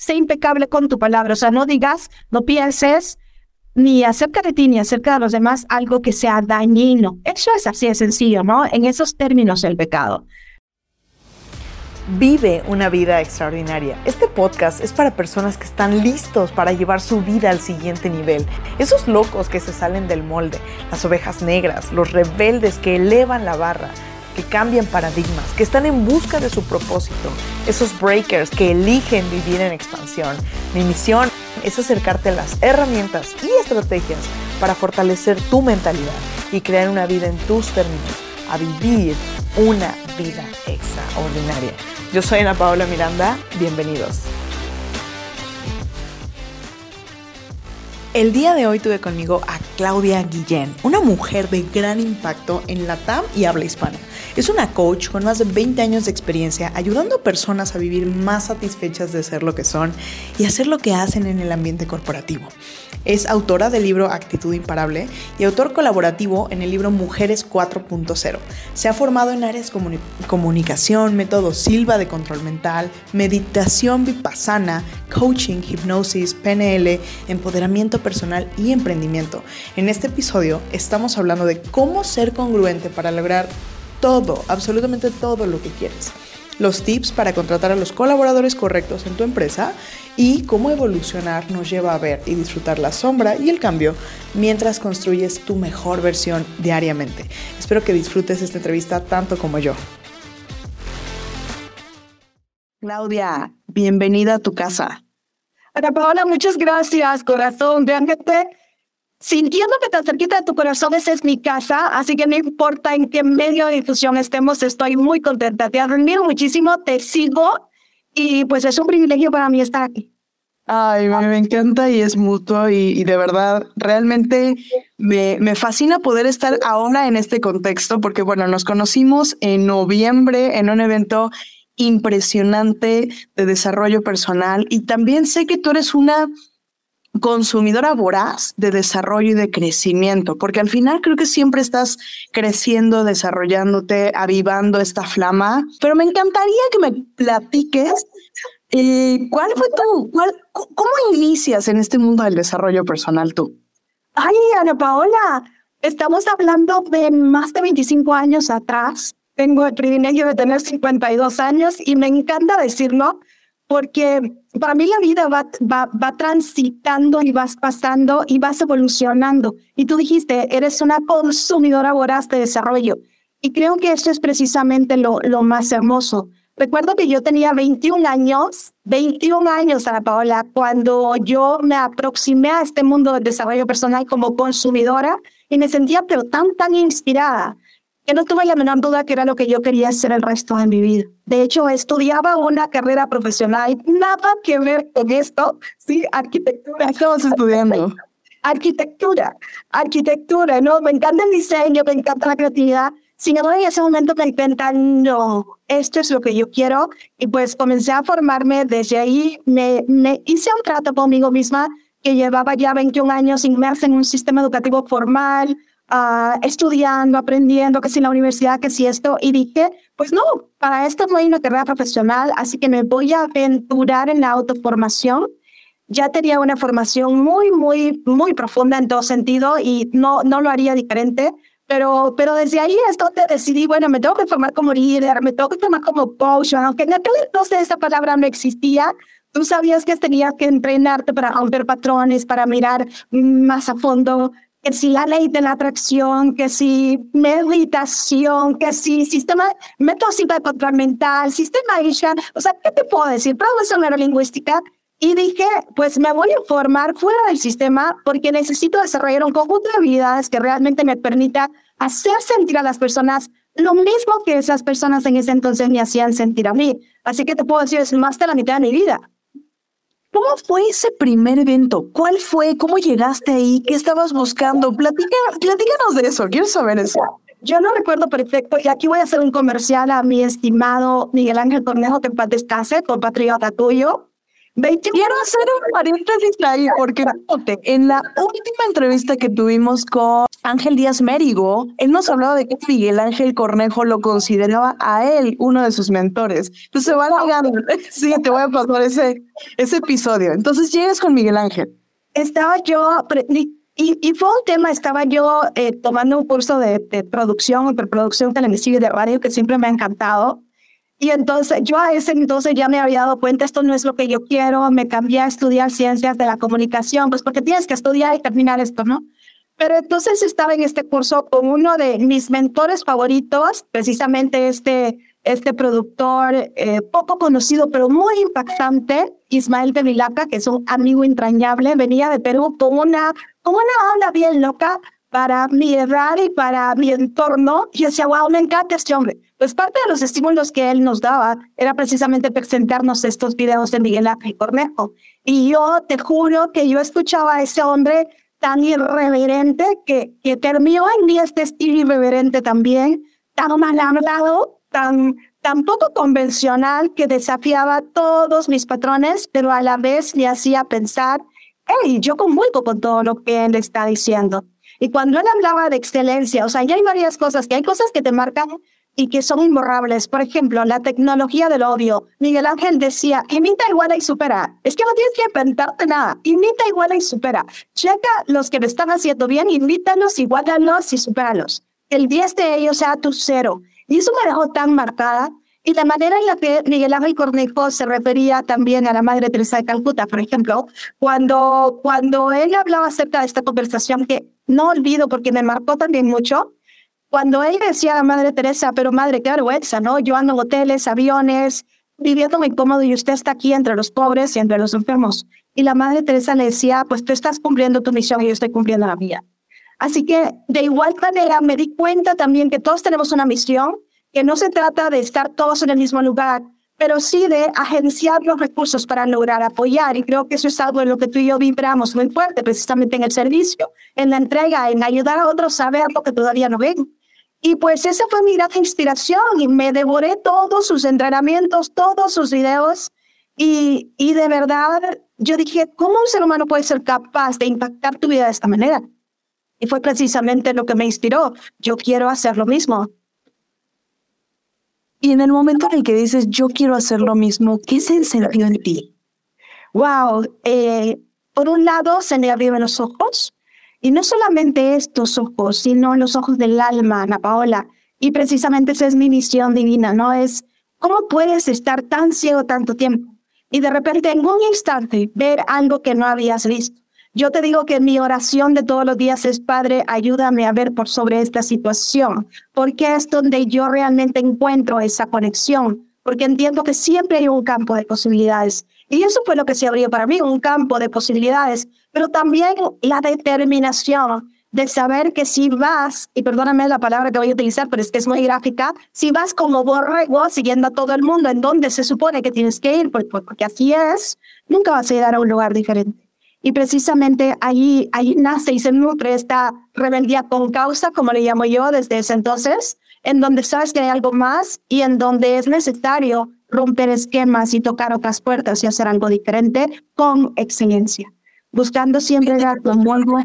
sé impecable con tu palabra, o sea, no digas, no pienses ni acerca de ti ni acerca de los demás algo que sea dañino. Eso es así de sencillo, ¿no? En esos términos el pecado. Vive una vida extraordinaria. Este podcast es para personas que están listos para llevar su vida al siguiente nivel. Esos locos que se salen del molde, las ovejas negras, los rebeldes que elevan la barra, que cambian paradigmas, que están en busca de su propósito, esos breakers que eligen vivir en expansión. Mi misión es acercarte a las herramientas y estrategias para fortalecer tu mentalidad y crear una vida en tus términos, a vivir una vida extraordinaria. Yo soy Ana Paola Miranda, bienvenidos. El día de hoy tuve conmigo a Claudia Guillén, una mujer de gran impacto en la TAM y habla hispana. Es una coach con más de 20 años de experiencia ayudando a personas a vivir más satisfechas de ser lo que son y hacer lo que hacen en el ambiente corporativo. Es autora del libro Actitud Imparable y autor colaborativo en el libro Mujeres 4.0. Se ha formado en áreas como comunicación, método Silva de control mental, meditación vipassana, coaching, hipnosis, PNL, empoderamiento personal y emprendimiento. En este episodio estamos hablando de cómo ser congruente para lograr todo, absolutamente todo lo que quieres los tips para contratar a los colaboradores correctos en tu empresa y cómo evolucionar nos lleva a ver y disfrutar la sombra y el cambio mientras construyes tu mejor versión diariamente. Espero que disfrutes esta entrevista tanto como yo. Claudia, bienvenida a tu casa. Ana Paola, muchas gracias, corazón. Vean que sintiendo que tan cerquita de tu corazón, esa es mi casa, así que no importa en qué medio de difusión estemos, estoy muy contenta. Te admiro muchísimo, te sigo y pues es un privilegio para mí estar aquí. Ay, me, encanta y es mutuo y, de verdad, realmente me, me, fascina poder estar ahora en este contexto porque, bueno, nos conocimos en noviembre en un evento impresionante de desarrollo personal y también sé que tú eres una consumidora voraz de desarrollo y de crecimiento, porque al final creo que siempre estás creciendo, desarrollándote, avivando esta flama, pero me encantaría que me platiques eh, cuál fue tu, cuál, cómo inicias en este mundo del desarrollo personal tú. Ay, Ana Paola, estamos hablando de más de 25 años atrás. Tengo el privilegio de tener 52 años y me encanta decirlo porque para mí la vida va, va, va transitando y vas pasando y vas evolucionando. Y tú dijiste, eres una consumidora voraz de desarrollo. Y creo que eso es precisamente lo, lo más hermoso. Recuerdo que yo tenía 21 años, 21 años, Ana Paola, cuando yo me aproximé a este mundo del desarrollo personal como consumidora y me sentía pero tan, tan inspirada que no tuve la menor duda que era lo que yo quería hacer el resto de mi vida. De hecho, estudiaba una carrera profesional, nada que ver con esto, sí, arquitectura. Estamos estudiando. Arquitectura, arquitectura, ¿no? Me encanta el diseño, me encanta la creatividad. Sin embargo, en ese momento me di cuenta, no, esto es lo que yo quiero. Y pues comencé a formarme. Desde ahí me, me hice un trato conmigo misma que llevaba ya 21 años inmersa en un sistema educativo formal, uh, estudiando, aprendiendo, que si la universidad, que si esto, y dije, pues no, para esto no hay una carrera profesional, así que me voy a aventurar en la autoformación. Ya tenía una formación muy, muy, muy profunda en todo sentido y no, no lo haría diferente, pero, pero desde ahí es donde decidí, bueno, me tengo que formar como líder, me tengo que formar como coach, aunque en aquel entonces esa palabra no existía, tú sabías que tenías que entrenarte para romper patrones, para mirar más a fondo que si la ley de la atracción, que si meditación, que si sistema, método de control mental, sistema Isha, o sea, ¿qué te puedo decir? Progresión neurolingüística. Y dije, pues me voy a formar fuera del sistema porque necesito desarrollar un conjunto de habilidades que realmente me permita hacer sentir a las personas lo mismo que esas personas en ese entonces me hacían sentir a mí. Así que te puedo decir, es más de la mitad de mi vida. ¿Cómo fue ese primer evento? ¿Cuál fue? ¿Cómo llegaste ahí? ¿Qué estabas buscando? platícanos de eso, quiero saber eso. Yo no recuerdo perfecto, y aquí voy a hacer un comercial a mi estimado Miguel Ángel Tornejo, que en paz descanse, compatriota tuyo. Quiero hacer un paréntesis ahí, porque en la última entrevista que tuvimos con Ángel Díaz Mérigo, él nos hablaba de que Miguel Ángel Cornejo lo consideraba a él uno de sus mentores. Entonces se va a sí, te voy a pasar ese, ese episodio. Entonces llegas con Miguel Ángel. Estaba yo, y, y fue un tema, estaba yo eh, tomando un curso de, de producción, de producción televisiva y de radio que siempre me ha encantado. Y entonces yo a ese entonces ya me había dado cuenta, esto no es lo que yo quiero, me cambié a estudiar ciencias de la comunicación, pues porque tienes que estudiar y terminar esto, ¿no? Pero entonces estaba en este curso con uno de mis mentores favoritos, precisamente este, este productor eh, poco conocido, pero muy impactante, Ismael de Vilaca, que es un amigo entrañable, venía de Perú con una, con una onda bien loca para mi edad y para mi entorno. Yo decía, wow, me encanta este hombre. Pues parte de los estímulos que él nos daba era precisamente presentarnos estos videos de Miguel Ángel Cornejo. Y yo te juro que yo escuchaba a ese hombre tan irreverente que, que terminó en mí este estilo irreverente también, tan mal hablado, tan, tan poco convencional que desafiaba todos mis patrones, pero a la vez me hacía pensar, hey, yo convulgo con todo lo que él está diciendo. Y cuando él hablaba de excelencia, o sea, ya hay varias cosas, que hay cosas que te marcan y que son imborrables. Por ejemplo, la tecnología del odio. Miguel Ángel decía, imita, igual y supera. Es que no tienes que inventarte nada. Imita, igual y supera. Checa los que me están haciendo bien, imítalos, igualalos y supéralos. El 10 de ellos sea tu cero. Y eso me dejó tan marcada. Y la manera en la que Miguel Ángel Cornejo se refería también a la Madre Teresa de Calcuta, por ejemplo, cuando, cuando él hablaba acerca de esta conversación que no olvido porque me marcó también mucho, cuando ella decía a Madre Teresa, pero madre, qué vergüenza, ¿no? Yo ando en hoteles, aviones, viviendo muy cómodo y usted está aquí entre los pobres y entre los enfermos. Y la Madre Teresa le decía, pues tú estás cumpliendo tu misión y yo estoy cumpliendo la mía. Así que de igual manera me di cuenta también que todos tenemos una misión, que no se trata de estar todos en el mismo lugar, pero sí de agenciar los recursos para lograr apoyar. Y creo que eso es algo en lo que tú y yo vibramos muy fuerte, precisamente en el servicio, en la entrega, en ayudar a otros a ver lo que todavía no ven. Y pues esa fue mi gran inspiración y me devoré todos sus entrenamientos, todos sus videos y, y de verdad yo dije, ¿cómo un ser humano puede ser capaz de impactar tu vida de esta manera? Y fue precisamente lo que me inspiró. Yo quiero hacer lo mismo. Y en el momento en el que dices, yo quiero hacer lo mismo, ¿qué se encendió en ti? Wow. Eh, por un lado, se me abrieron los ojos y no solamente estos ojos, sino los ojos del alma, Ana Paola. Y precisamente esa es mi misión divina, ¿no? Es cómo puedes estar tan ciego tanto tiempo y de repente en un instante ver algo que no habías visto. Yo te digo que mi oración de todos los días es, Padre, ayúdame a ver por sobre esta situación, porque es donde yo realmente encuentro esa conexión, porque entiendo que siempre hay un campo de posibilidades. Y eso fue lo que se abrió para mí, un campo de posibilidades, pero también la determinación de saber que si vas, y perdóname la palabra que voy a utilizar, pero es que es muy gráfica, si vas como borrego siguiendo a todo el mundo en donde se supone que tienes que ir, pues, pues, porque así es, nunca vas a llegar a un lugar diferente. Y precisamente ahí, ahí nace y se nutre esta rebeldía con causa, como le llamo yo desde ese entonces, en donde sabes que hay algo más y en donde es necesario romper esquemas y tocar otras puertas y hacer algo diferente con excelencia, buscando siempre dar como algo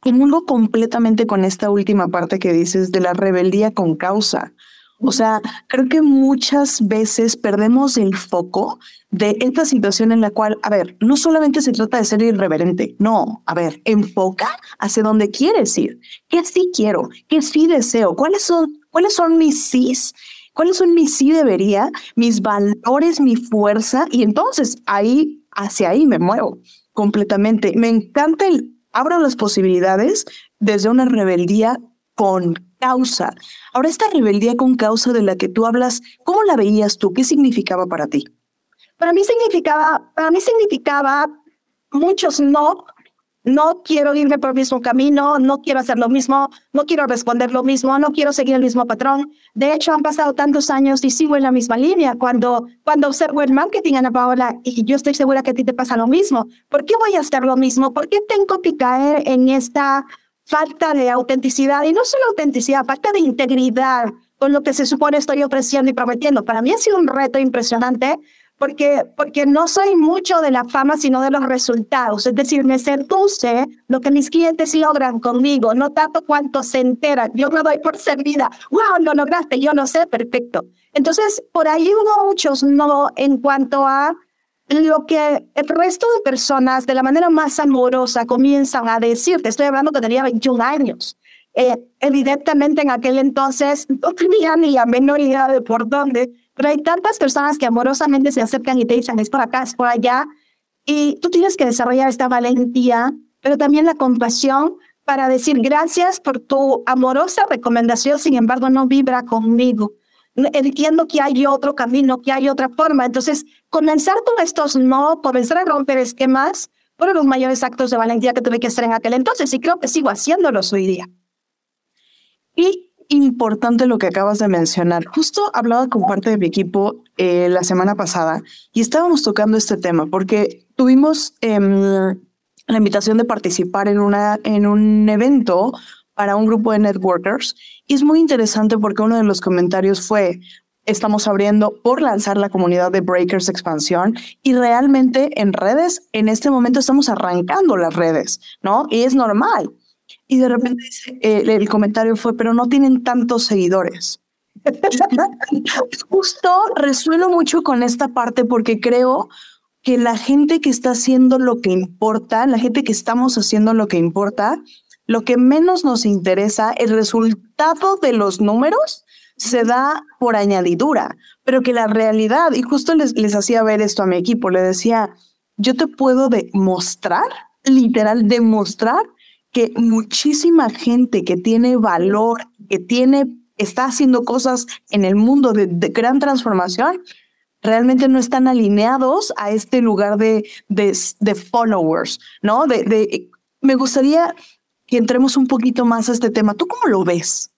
Comulgo completamente con esta última parte que dices de la rebeldía con causa. O sea, creo que muchas veces perdemos el foco de esta situación en la cual, a ver, no solamente se trata de ser irreverente, no, a ver, enfoca hacia donde quieres ir, qué sí quiero, qué sí deseo, cuáles son, cuáles son mis sís cuáles son mis sí debería, mis valores, mi fuerza, y entonces ahí, hacia ahí me muevo completamente. Me encanta el abro las posibilidades desde una rebeldía con causa. Ahora, esta rebeldía con causa de la que tú hablas, ¿cómo la veías tú? ¿Qué significaba para ti? Para mí significaba, para mí significaba muchos no no quiero irme por el mismo camino, no quiero hacer lo mismo, no quiero responder lo mismo, no quiero seguir el mismo patrón. De hecho, han pasado tantos años y sigo en la misma línea. Cuando, cuando observo el marketing, Ana Paola, y yo estoy segura que a ti te pasa lo mismo, ¿por qué voy a hacer lo mismo? ¿Por qué tengo que caer en esta falta de autenticidad? Y no solo autenticidad, falta de integridad con lo que se supone estoy ofreciendo y prometiendo. Para mí ha sido un reto impresionante porque, porque no soy mucho de la fama, sino de los resultados. Es decir, me seduce lo que mis clientes logran conmigo, no tanto cuánto se enteran. Yo me doy por servida. ¡Wow! Lo lograste. Yo no sé, perfecto. Entonces, por ahí hubo muchos no en cuanto a lo que el resto de personas de la manera más amorosa comienzan a decirte. Estoy hablando que tenía 21 años. Eh, evidentemente en aquel entonces no tenía ni la menor idea de por dónde, pero hay tantas personas que amorosamente se acercan y te dicen es por acá, es por allá, y tú tienes que desarrollar esta valentía, pero también la compasión para decir gracias por tu amorosa recomendación, sin embargo no vibra conmigo. Entiendo que hay otro camino, que hay otra forma. Entonces, comenzar con estos no, comenzar a romper esquemas, fueron los mayores actos de valentía que tuve que hacer en aquel entonces y creo que sigo haciéndolos hoy día. Y importante lo que acabas de mencionar. Justo hablaba con parte de mi equipo eh, la semana pasada y estábamos tocando este tema porque tuvimos em, la invitación de participar en, una, en un evento para un grupo de networkers y es muy interesante porque uno de los comentarios fue, estamos abriendo por lanzar la comunidad de Breakers Expansión y realmente en redes, en este momento estamos arrancando las redes, ¿no? Y es normal. Y de repente eh, el comentario fue, pero no tienen tantos seguidores. Justo resueno mucho con esta parte porque creo que la gente que está haciendo lo que importa, la gente que estamos haciendo lo que importa, lo que menos nos interesa, el resultado de los números se da por añadidura, pero que la realidad, y justo les, les hacía ver esto a mi equipo, le decía, yo te puedo demostrar, literal, demostrar que muchísima gente que tiene valor, que tiene, está haciendo cosas en el mundo de, gran transformación, realmente no están alineados a este lugar de, de, followers, ¿no? De, de, me gustaría que entremos un poquito más a este tema. ¿Tú cómo lo ves?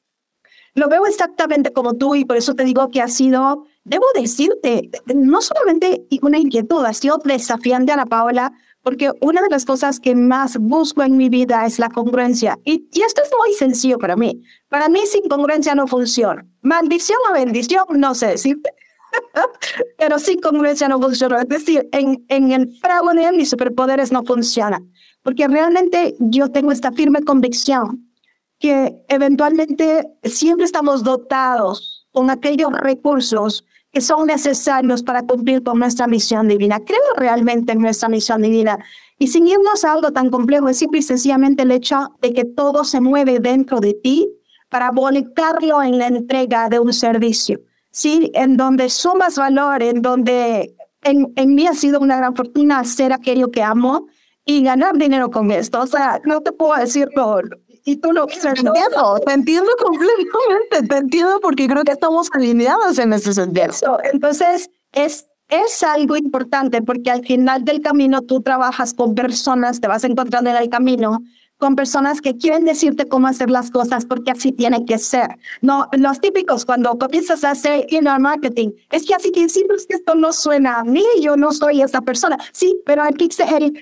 Lo veo exactamente como tú y por eso te digo que ha sido, debo decirte, no solamente una inquietud, ha sido desafiante, Ana Paola, porque una de las cosas que más busco en mi vida es la congruencia. Y, y, esto es muy sencillo para mí. Para mí sin congruencia no funciona. Maldición o bendición, no sé decirte. Pero sin congruencia no funciona. Es decir, en, en el fraude mis superpoderes no funcionan. Porque realmente yo tengo esta firme convicción que eventualmente siempre estamos dotados con aquellos recursos que son necesarios para cumplir con nuestra misión divina. Creo realmente en nuestra misión divina. Y sin irnos a algo tan complejo, es simple y sencillamente el hecho de que todo se mueve dentro de ti para volcarlo en la entrega de un servicio. Sí, en donde sumas valor, en donde en, en mí ha sido una gran fortuna hacer aquello que amo y ganar dinero con esto. O sea, no te puedo decir por, y tú no te entiendo, te entiendo completamente, te entiendo porque creo que estamos alineados en ese sentido. Entonces, es, es algo importante porque al final del camino tú trabajas con personas, te vas encontrando en el camino con personas que quieren decirte cómo hacer las cosas porque así tiene que ser. No, los típicos cuando comienzas a hacer inner marketing, es que así que siempre es que esto no suena a mí, yo no soy esa persona. Sí, pero aquí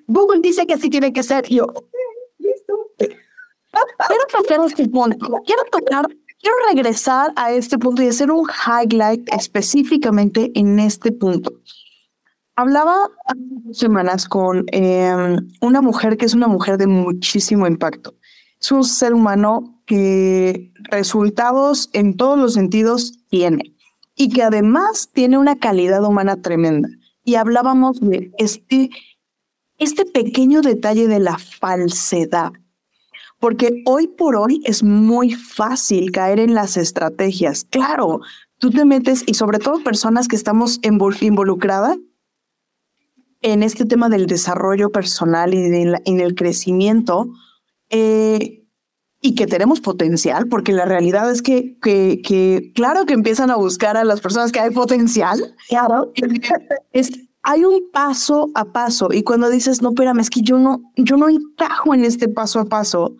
Google dice que así tiene que ser. Yo, listo. Quiero tocar este punto. Quiero tocar, quiero regresar a este punto y hacer un highlight específicamente en este punto. Hablaba semanas con em, una mujer que es una mujer de muchísimo impacto. Es un ser humano que resultados en todos los sentidos tiene y que además tiene una calidad humana tremenda. Y hablábamos de este, este pequeño detalle de la falsedad porque hoy por hoy es muy fácil caer en las estrategias. Claro, tú te metes y sobre todo personas que estamos involucradas en este tema del desarrollo personal y en el crecimiento eh, y que tenemos potencial, porque la realidad es que, que, que, claro que empiezan a buscar a las personas que hay potencial. Claro. Es, hay un paso a paso y cuando dices, no, espérame, es que yo no, yo no encajo en este paso a paso.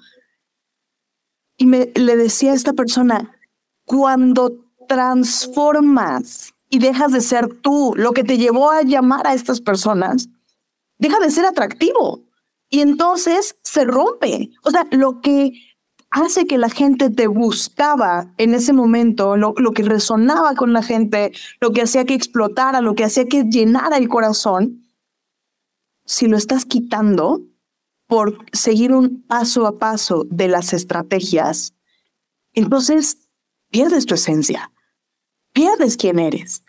Y me, le decía a esta persona, cuando transformas y dejas de ser tú, lo que te llevó a llamar a estas personas, deja de ser atractivo. Y entonces se rompe. O sea, lo que hace que la gente te buscaba en ese momento, lo, lo que resonaba con la gente, lo que hacía que explotara, lo que hacía que llenara el corazón, si lo estás quitando por seguir un paso a paso de las estrategias, entonces pierdes tu esencia, pierdes quién eres.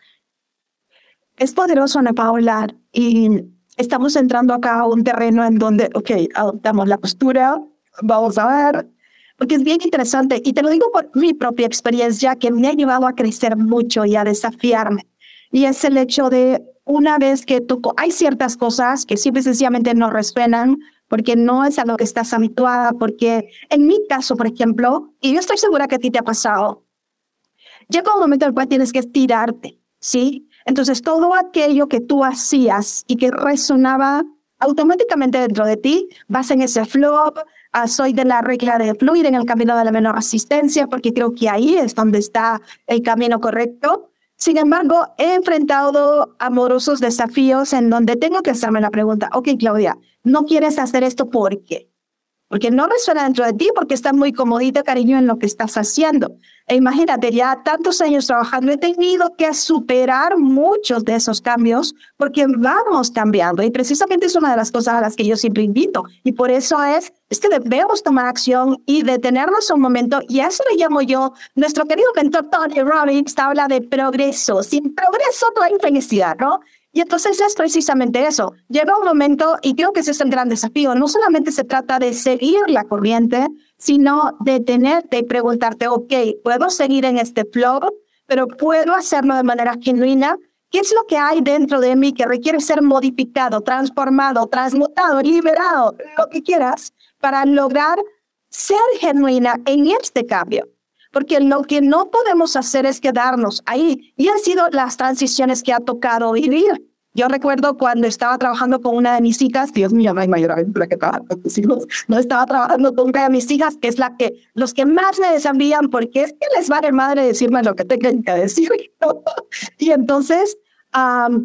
Es poderoso, Ana Paula, y estamos entrando acá a un terreno en donde, ok, adoptamos la postura, vamos a ver, porque es bien interesante, y te lo digo por mi propia experiencia, que me ha llevado a crecer mucho y a desafiarme, y es el hecho de una vez que tú, hay ciertas cosas que simple sencillamente no resuenan, porque no es a lo que estás habituada, porque en mi caso, por ejemplo, y yo estoy segura que a ti te ha pasado, llega un momento en el cual tienes que estirarte, ¿sí? Entonces, todo aquello que tú hacías y que resonaba automáticamente dentro de ti, vas en ese flow, ah, soy de la regla de fluir en el camino de la menor asistencia, porque creo que ahí es donde está el camino correcto. Sin embargo, he enfrentado amorosos desafíos en donde tengo que hacerme la pregunta, ok, Claudia, no quieres hacer esto ¿por qué? Porque no resuena dentro de ti, porque estás muy comodita, cariño, en lo que estás haciendo. E imagínate, ya tantos años trabajando, he tenido que superar muchos de esos cambios porque vamos cambiando. Y precisamente es una de las cosas a las que yo siempre invito. Y por eso es, es que debemos tomar acción y detenernos un momento. Y a eso le llamo yo, nuestro querido mentor Tony Robbins habla de progreso. Sin progreso no hay felicidad, ¿no? Y entonces es precisamente eso. Llega un momento, y creo que ese es el gran desafío, no solamente se trata de seguir la corriente, sino de tenerte y preguntarte, ok, ¿puedo seguir en este flow? Pero ¿puedo hacerlo de manera genuina? ¿Qué es lo que hay dentro de mí que requiere ser modificado, transformado, transmutado, liberado, lo que quieras, para lograr ser genuina en este cambio? Porque lo que no podemos hacer es quedarnos ahí. Y han sido las transiciones que ha tocado vivir. Yo recuerdo cuando estaba trabajando con una de mis hijas, Dios mío, no hay mayor aventura que trabajar con tus hijos, no estaba trabajando con una de mis hijas, que es la que, los que más me desafían, porque es que les va de madre decirme lo que tengan que decir. y entonces,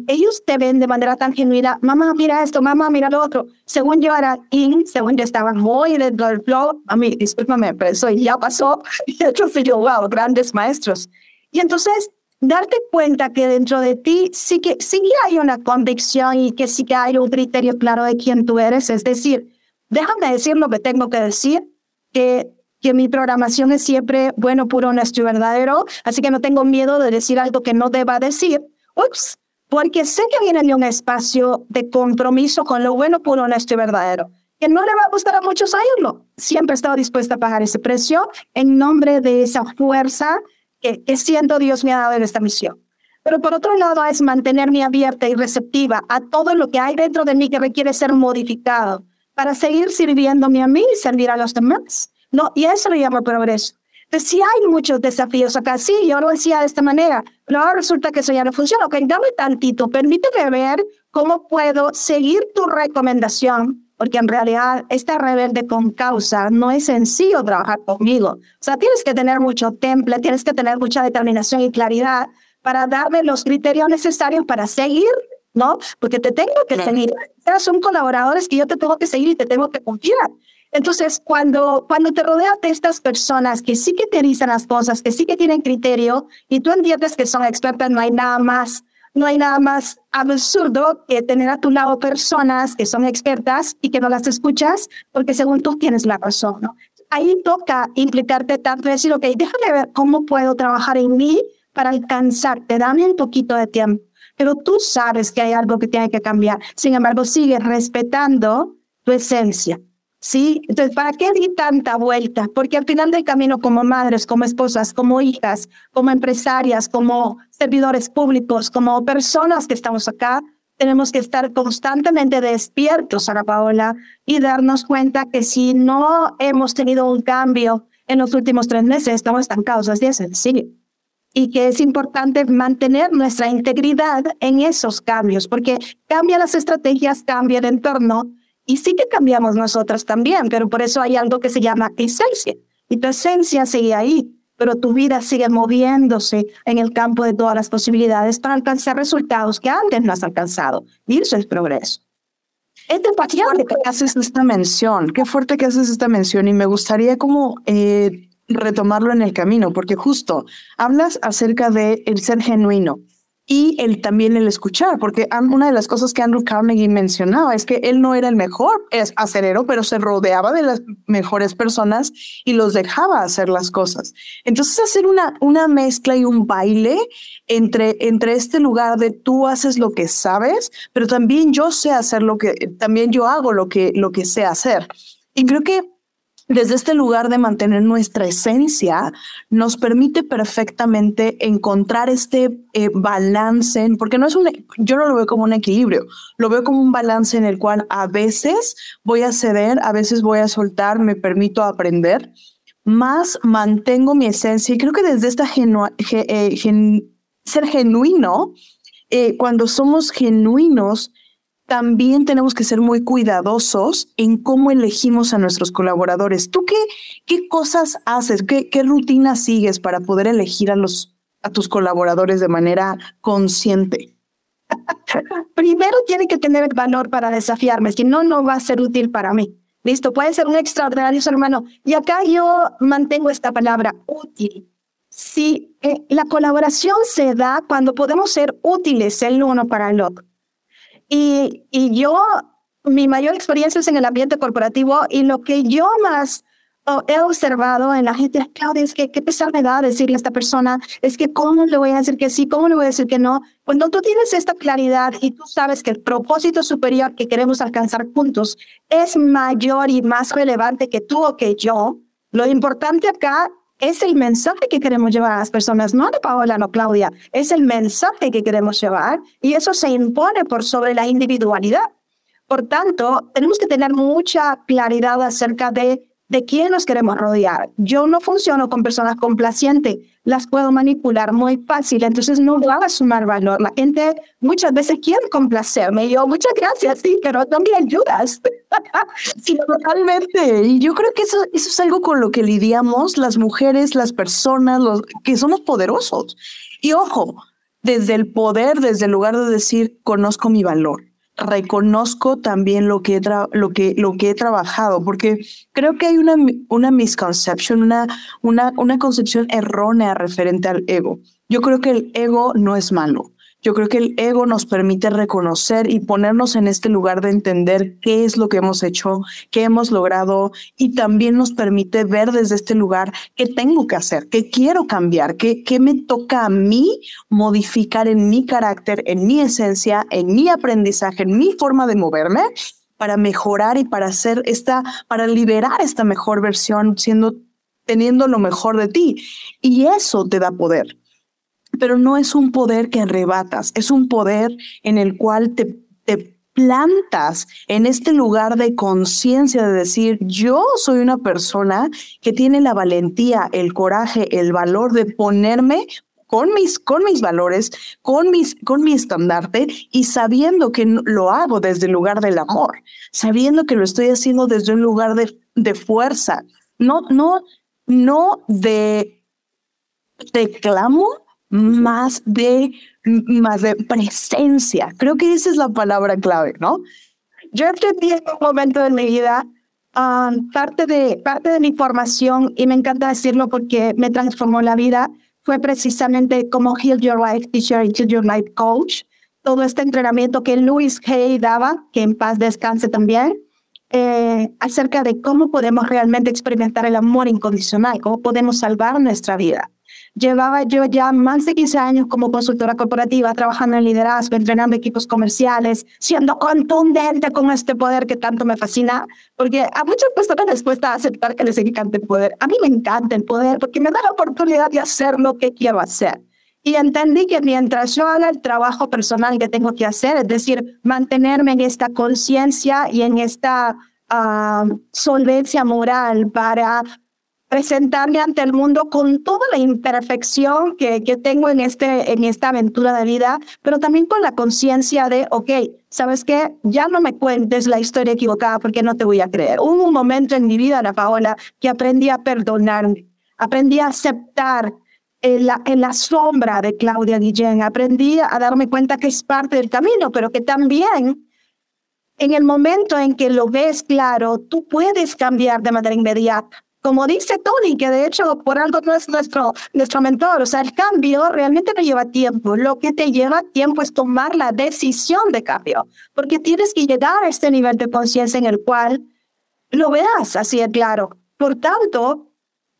ellos te ven de manera tan genuina, mamá, mira esto, mamá, mira lo otro. Según yo era in, según yo estaba muy dentro del flow, a mí, discúlpame, pero eso ya pasó. Y yo fui yo, wow, grandes maestros. Y entonces, darte cuenta que dentro de ti sí que sí hay una convicción y que sí que hay un criterio claro de quién tú eres. Es decir, déjame decir lo que tengo que decir, que que mi programación es siempre bueno, puro, honesto y verdadero, así que no tengo miedo de decir algo que no deba decir, ups, porque sé que viene de un espacio de compromiso con lo bueno, puro, honesto y verdadero, que no le va a gustar a muchos oírlo. Siempre he estado dispuesta a pagar ese precio en nombre de esa fuerza que, que Dios me ha dado en esta misión. Pero por otro lado es mantenerme abierta y receptiva a todo lo que hay dentro de mí que requiere ser modificado para seguir sirviéndome a mí y servir a los demás. No, y eso lo llamo progreso. Sí hay muchos desafíos acá. Sí, yo lo decía de esta manera, pero ahora resulta que eso ya no funciona. Ok, dame tantito, permíteme ver cómo puedo seguir tu recomendación, porque en realidad esta rebelde con causa no es sencillo trabajar conmigo. O sea, tienes que tener mucho temple, tienes que tener mucha determinación y claridad para darme los criterios necesarios para seguir, ¿no? Porque te tengo que seguir. Son colaboradores que yo te tengo que seguir y te tengo que confiar. Entonces, cuando, cuando te rodeas de estas personas que sí que te dicen las cosas, que sí que tienen criterio y tú entiendes que son expertas, no hay nada más, no hay nada más absurdo que tener a tu lado personas que son expertas y que no las escuchas porque según tú tienes la razón, ¿no? Ahí toca implicarte tanto y decir, ok, déjame ver cómo puedo trabajar en mí para alcanzarte, dame un poquito de tiempo. Pero tú sabes que hay algo que tiene que cambiar. Sin embargo, sigue respetando tu esencia. ¿Sí? Entonces, ¿para qué di tanta vuelta? Porque al final del camino, como madres, como esposas, como hijas, como empresarias, como servidores públicos, como personas que estamos acá, tenemos que estar constantemente despiertos, Ana Paola, y darnos cuenta que si no hemos tenido un cambio en los últimos tres meses, estamos estancados, así es sencillo. Y que es importante mantener nuestra integridad en esos cambios, porque cambian las estrategias, cambia el entorno, y sí que cambiamos nosotras también, pero por eso hay algo que se llama esencia. Y tu esencia sigue ahí, pero tu vida sigue moviéndose en el campo de todas las posibilidades para alcanzar resultados que antes no has alcanzado. Y eso es progreso. Es de pasión. Qué fuerte que haces esta mención, qué fuerte que haces esta mención y me gustaría como eh, retomarlo en el camino, porque justo hablas acerca de el ser genuino y el, también el escuchar, porque una de las cosas que Andrew Carnegie mencionaba es que él no era el mejor acerero, pero se rodeaba de las mejores personas y los dejaba hacer las cosas. Entonces hacer una, una mezcla y un baile entre, entre este lugar de tú haces lo que sabes, pero también yo sé hacer lo que, también yo hago lo que, lo que sé hacer. Y creo que desde este lugar de mantener nuestra esencia, nos permite perfectamente encontrar este eh, balance, porque no es un, yo no lo veo como un equilibrio, lo veo como un balance en el cual a veces voy a ceder, a veces voy a soltar, me permito aprender, más mantengo mi esencia. Y creo que desde esta eh, ser genuino, eh, cuando somos genuinos, también tenemos que ser muy cuidadosos en cómo elegimos a nuestros colaboradores. ¿Tú qué, qué cosas haces? ¿Qué, qué rutina sigues para poder elegir a, los, a tus colaboradores de manera consciente? Primero tiene que tener valor para desafiarme, si no, no va a ser útil para mí. Listo, puede ser un extraordinario ser humano. Y acá yo mantengo esta palabra, útil. Si eh, la colaboración se da cuando podemos ser útiles el uno para el otro. Y, y yo, mi mayor experiencia es en el ambiente corporativo y lo que yo más he observado en la gente, Claudia, es que qué pesar me da decirle a esta persona, es que cómo le voy a decir que sí, cómo le voy a decir que no. Cuando tú tienes esta claridad y tú sabes que el propósito superior que queremos alcanzar juntos es mayor y más relevante que tú o que yo, lo importante acá es el mensaje que queremos llevar a las personas, no de Paola, no Claudia, es el mensaje que queremos llevar y eso se impone por sobre la individualidad. Por tanto, tenemos que tener mucha claridad acerca de de quién nos queremos rodear. Yo no funciono con personas complacientes, las puedo manipular muy fácil, entonces no va a sumar valor. La gente muchas veces quiere complacerme, yo muchas gracias, sí, pero no me ayudas. sí, totalmente. Y yo creo que eso, eso es algo con lo que lidiamos las mujeres, las personas, los que somos poderosos. Y ojo, desde el poder, desde el lugar de decir, conozco mi valor reconozco también lo que he, lo que, lo que he trabajado, porque creo que hay una, una una, una, una concepción errónea referente al ego. Yo creo que el ego no es malo. Yo creo que el ego nos permite reconocer y ponernos en este lugar de entender qué es lo que hemos hecho, qué hemos logrado y también nos permite ver desde este lugar qué tengo que hacer, qué quiero cambiar, qué, qué me toca a mí modificar en mi carácter, en mi esencia, en mi aprendizaje, en mi forma de moverme para mejorar y para hacer esta, para liberar esta mejor versión siendo, teniendo lo mejor de ti. Y eso te da poder pero no es un poder que arrebatas, es un poder en el cual te, te plantas en este lugar de conciencia de decir, yo soy una persona que tiene la valentía, el coraje, el valor de ponerme con mis, con mis valores, con, mis, con mi estandarte y sabiendo que lo hago desde el lugar del amor, sabiendo que lo estoy haciendo desde un lugar de, de fuerza, no, no, no de reclamo, más de, más de presencia. Creo que esa es la palabra clave, ¿no? Yo entendí en un momento de mi vida um, parte, de, parte de mi formación, y me encanta decirlo porque me transformó la vida, fue precisamente como Heal Your Life Teacher y Heal Your Life Coach. Todo este entrenamiento que Louis Hay daba, que en paz descanse también, eh, acerca de cómo podemos realmente experimentar el amor incondicional, cómo podemos salvar nuestra vida. Llevaba yo ya más de 15 años como consultora corporativa, trabajando en liderazgo, entrenando equipos comerciales, siendo contundente con este poder que tanto me fascina, porque a muchas personas les cuesta aceptar que les encanta el poder. A mí me encanta el poder porque me da la oportunidad de hacer lo que quiero hacer. Y entendí que mientras yo haga el trabajo personal que tengo que hacer, es decir, mantenerme en esta conciencia y en esta ah, solvencia moral para presentarme ante el mundo con toda la imperfección que, que tengo en, este, en esta aventura de vida, pero también con la conciencia de, ok, ¿sabes qué? Ya no me cuentes la historia equivocada porque no te voy a creer. Hubo un momento en mi vida, Ana Paola, que aprendí a perdonarme, aprendí a aceptar en la, en la sombra de Claudia Guillén, aprendí a darme cuenta que es parte del camino, pero que también en el momento en que lo ves claro, tú puedes cambiar de manera inmediata. Como dice Tony, que de hecho por algo no es nuestro, nuestro mentor, o sea, el cambio realmente no lleva tiempo. Lo que te lleva tiempo es tomar la decisión de cambio, porque tienes que llegar a este nivel de conciencia en el cual lo veas así de claro. Por tanto,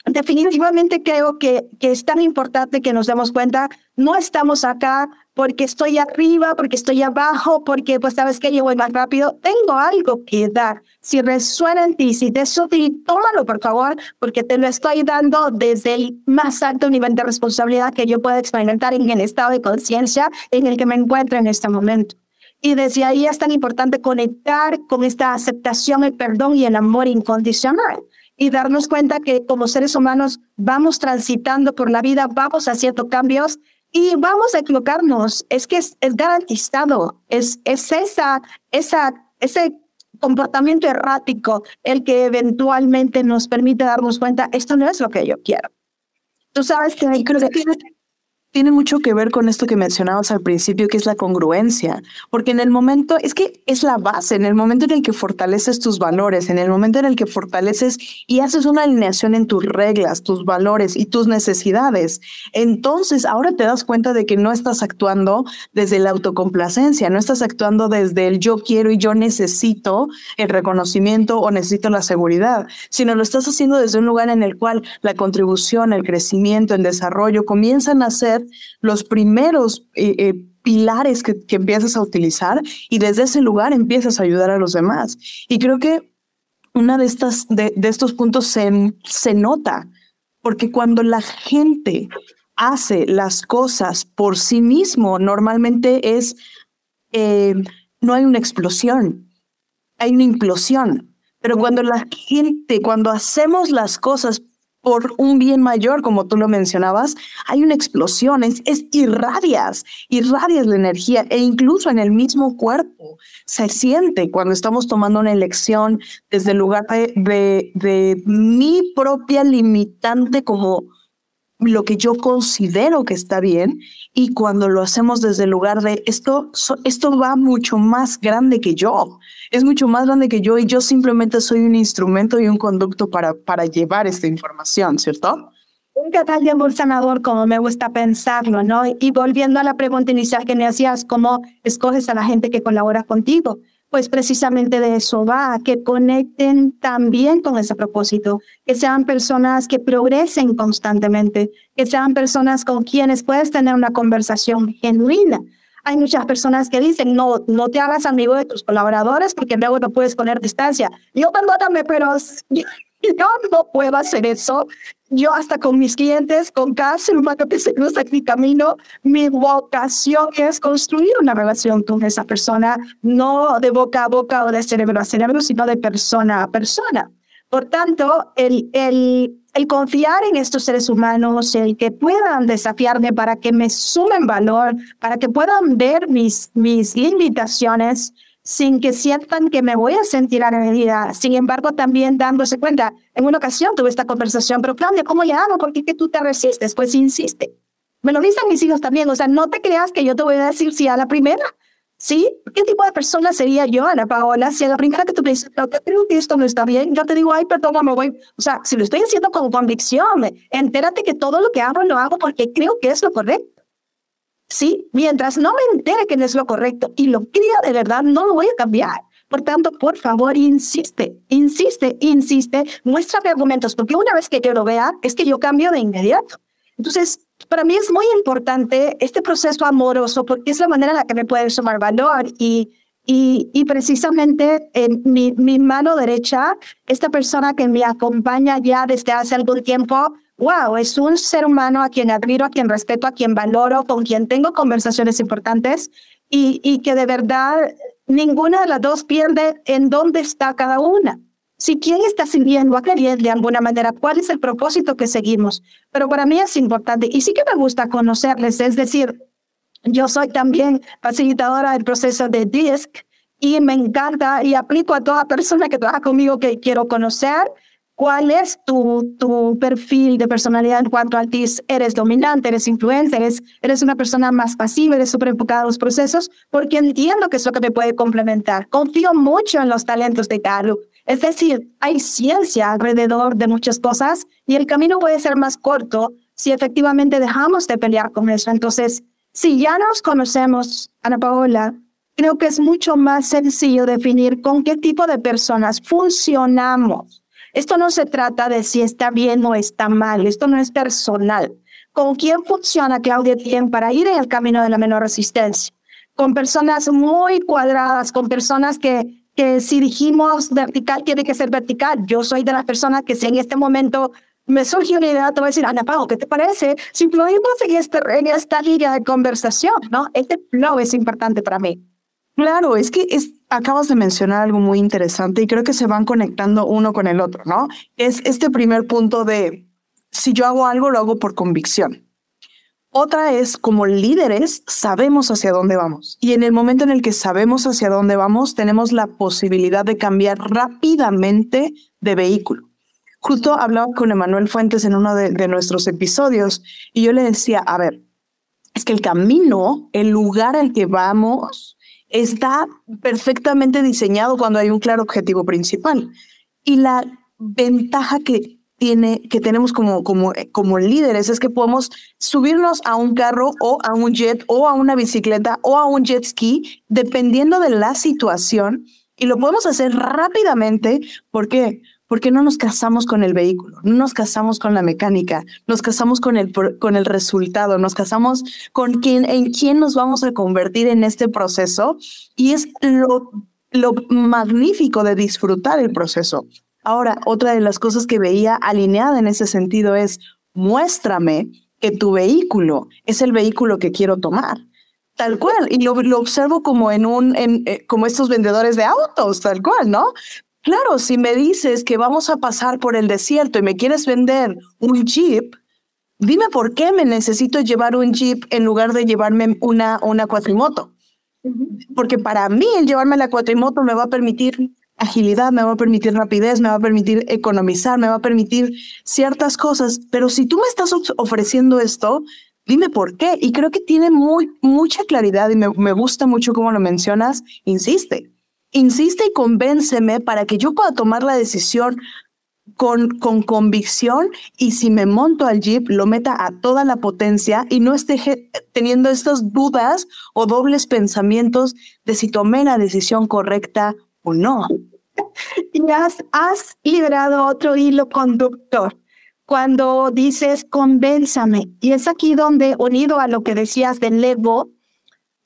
definitivamente creo que, que es tan importante que nos demos cuenta, no estamos acá porque estoy arriba, porque estoy abajo, porque pues sabes que yo voy más rápido. Tengo algo que dar. Si resuena en ti, si te sutil, tómalo por favor, porque te lo estoy dando desde el más alto nivel de responsabilidad que yo pueda experimentar en el estado de conciencia en el que me encuentro en este momento. Y desde ahí es tan importante conectar con esta aceptación, el perdón y el amor incondicional y darnos cuenta que como seres humanos vamos transitando por la vida, vamos haciendo cambios y vamos a equivocarnos. Es que es, garantizado, es, es esa, esa, ese comportamiento errático el que eventualmente nos permite darnos cuenta, esto no es lo que yo quiero. Tú sabes que creo que tiene mucho que ver con esto que mencionabas al principio, que es la congruencia, porque en el momento, es que es la base, en el momento en el que fortaleces tus valores, en el momento en el que fortaleces y haces una alineación en tus reglas, tus valores y tus necesidades, entonces ahora te das cuenta de que no estás actuando desde la autocomplacencia, no estás actuando desde el yo quiero y yo necesito el reconocimiento o necesito la seguridad, sino lo estás haciendo desde un lugar en el cual la contribución, el crecimiento, el desarrollo comienzan a ser los primeros eh, eh, pilares que, empiezas a utilizar y desde ese lugar empiezas a ayudar a los demás. Y creo que una de estas de, estos puntos se, se nota porque cuando la gente hace las cosas por sí mismo, normalmente es eh, no hay una explosión, hay una implosión. Pero cuando la gente, cuando hacemos las cosas por un bien mayor, como tú lo mencionabas, hay una explosión, es, irradias, irradias la energía e incluso en el mismo cuerpo se siente cuando estamos tomando una elección desde el lugar de, de mi propia limitante como lo que yo considero que está bien y cuando lo hacemos desde el lugar de esto, esto va mucho más grande que yo, es mucho más grande que yo y yo simplemente soy un instrumento y un conducto para, para llevar esta información, ¿cierto? Un canal de amor sanador, como me gusta pensarlo, ¿no? Y volviendo a la pregunta inicial que me hacías, ¿cómo escoges a la gente que colabora contigo? Pues precisamente de eso va, que conecten también con ese propósito, que sean personas que progresen constantemente, que sean personas con quienes puedes tener una conversación genuina. Hay muchas personas que dicen, no, no te hagas amigo de tus colaboradores porque luego no puedes poner distancia. Yo perdóname, pero yo no puedo hacer eso. Yo hasta con mis clientes, con cada ser humano que se cruza en mi camino, mi vocación es construir una relación con esa persona, no de boca a boca o de cerebro a cerebro, sino de persona a persona. Por tanto, el, el, el confiar en estos seres humanos, el que puedan desafiarme para que me sumen valor, para que puedan ver mis, mis limitaciones, sin que sientan que me voy a sentir agredida. Sin embargo, también dándose cuenta, en una ocasión tuve esta conversación, pero Claudia, ¿cómo le hago? ¿Por qué que tú te resistes? Pues insiste. Me lo dicen mis hijos también, o sea, no te creas que yo te voy a decir si a la primera. ¿Sí? ¿Qué tipo de persona sería yo, Ana Paola? Si a la primera que tú me dices, creo que esto no está bien, yo te digo, ay, perdón, me voy. O sea, si lo estoy haciendo con convicción, entérate que todo lo que hago lo hago porque creo que es lo correcto. ¿Sí? Mientras no me entere que es lo correcto y lo cría de verdad, no lo voy a cambiar. Por tanto, por favor, insiste, insiste, insiste, muéstrame argumentos, porque una vez que yo lo vea, es que yo cambio de inmediato. Entonces, para mí es muy importante este proceso amoroso, porque es la manera en la que me puede sumar valor y, y, y precisamente en mi, mi mano derecha, esta persona que me acompaña ya desde hace algún tiempo, wow, es un ser humano a quien admiro, a quien respeto, a quien valoro, con quien tengo conversaciones importantes y, y que de verdad ninguna de las dos pierde en dónde está cada una. Si quién está sirviendo a qué de alguna manera, cuál es el propósito que seguimos. Pero para mí es importante y sí que me gusta conocerles, es decir, yo soy también facilitadora del proceso de DISC y me encanta y aplico a toda persona que trabaja conmigo que quiero conocer cuál es tu, tu perfil de personalidad en cuanto a ti. ¿Eres dominante, eres influencer, eres, eres una persona más pasiva, eres súper enfocada a los procesos? Porque entiendo que es lo que me puede complementar. Confío mucho en los talentos de Carlos. Es decir, hay ciencia alrededor de muchas cosas y el camino puede ser más corto si efectivamente dejamos de pelear con eso. Entonces, si ya nos conocemos, Ana Paola, creo que es mucho más sencillo definir con qué tipo de personas funcionamos. Esto no se trata de si está bien o está mal, esto no es personal. ¿Con quién funciona Claudia Tien para ir en el camino de la menor resistencia? Con personas muy cuadradas, con personas que que si dijimos vertical, tiene que ser vertical. Yo soy de las personas que si en este momento me surge una idea, te voy a decir, Ana Pau, ¿qué te parece? Si fluimos en, este, en esta línea de conversación, ¿no? Este flow es importante para mí. Claro, es que acabas de mencionar algo muy interesante y creo que se van conectando uno con el otro, ¿no? Es este primer punto de, si yo hago algo, lo hago por convicción. Otra es, como líderes, sabemos hacia dónde vamos. Y en el momento en el que sabemos hacia dónde vamos, tenemos la posibilidad de cambiar rápidamente de vehículo. Justo hablaba con Emanuel Fuentes en uno de, de nuestros episodios y yo le decía, a ver, es que el camino, el lugar al que vamos, está perfectamente diseñado cuando hay un claro objetivo principal. Y la ventaja que tiene, que tenemos como, como, como líderes es que podemos subirnos a un carro o a un jet o a una bicicleta o a un jet ski, dependiendo de la situación, y lo podemos hacer rápidamente. ¿Por qué? Porque no nos casamos con el vehículo, no nos casamos con la mecánica, nos casamos con el, con el resultado, nos casamos con quién, en quién nos vamos a convertir en este proceso. Y es lo, lo magnífico de disfrutar el proceso. Ahora, otra de las cosas que veía alineada en ese sentido es, muéstrame que tu vehículo es el vehículo que quiero tomar. Tal cual, y lo, observo como en un, en, eh, como estos vendedores de autos, tal cual, ¿no? Claro, si me dices que vamos a pasar por el desierto y me quieres vender un jeep, dime por qué me necesito llevar un jeep en lugar de llevarme una, una cuatrimoto. Porque para mí el llevarme la cuatrimoto me va a permitir agilidad, me va a permitir rapidez, me va a permitir economizar, me va a permitir ciertas cosas. Pero si tú me estás ofreciendo esto, dime por qué. Y creo que tiene muy, mucha claridad y me, me gusta mucho cómo lo mencionas. Insiste, insiste y convénceme para que yo pueda tomar la decisión con, con convicción y si me monto al jeep, lo meta a toda la potencia y no esté teniendo estas dudas o dobles pensamientos de si tomé la decisión correcta o no. Y has, has liberado otro hilo conductor cuando dices convénzame. Y es aquí donde, unido a lo que decías del ego,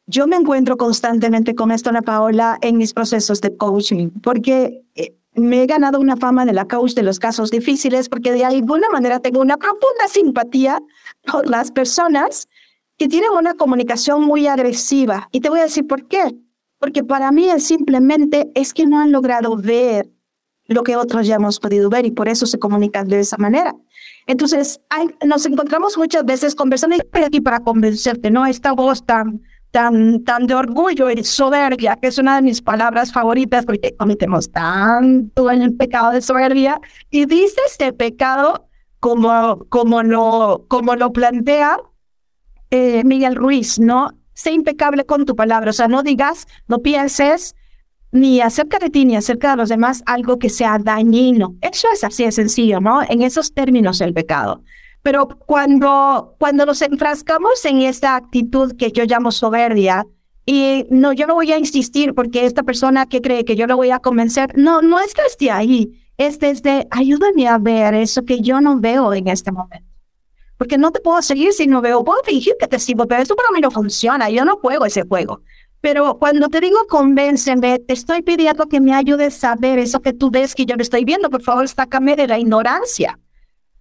yo me encuentro constantemente con esto, Ana Paola, en mis procesos de coaching, porque eh, me he ganado una fama de la coach de los casos difíciles, porque de alguna manera tengo una profunda simpatía por las personas que tienen una comunicación muy agresiva. Y te voy a decir por qué porque para mí es simplemente es que no han logrado ver lo que otros ya hemos podido ver y por eso se comunican de esa manera. Entonces, hay, nos encontramos muchas veces con personas aquí para convencerte, ¿no? Esta voz tan, tan, tan de orgullo y soberbia, que es una de mis palabras favoritas porque cometemos tanto el pecado de soberbia y dice este pecado como, como, lo, como lo plantea eh, Miguel Ruiz, ¿no? sé impecable con tu palabra. O sea, no digas, no pienses ni acerca de ti ni acerca de los demás algo que sea dañino. Eso es así de sencillo, ¿no? En esos términos el pecado. Pero cuando, cuando nos enfrascamos en esta actitud que yo llamo soberbia, y no, yo no voy a insistir porque esta persona que cree que yo lo voy a convencer, no, no es que esté ahí, es desde ayúdame a ver eso que yo no veo en este momento porque no te puedo seguir si no veo, puedo fingir que te sigo, pero eso para mí no funciona, yo no juego ese juego. Pero cuando te digo convénceme, te estoy pidiendo que me ayudes a ver eso que tú ves que yo no estoy viendo, por favor, sácame de la ignorancia.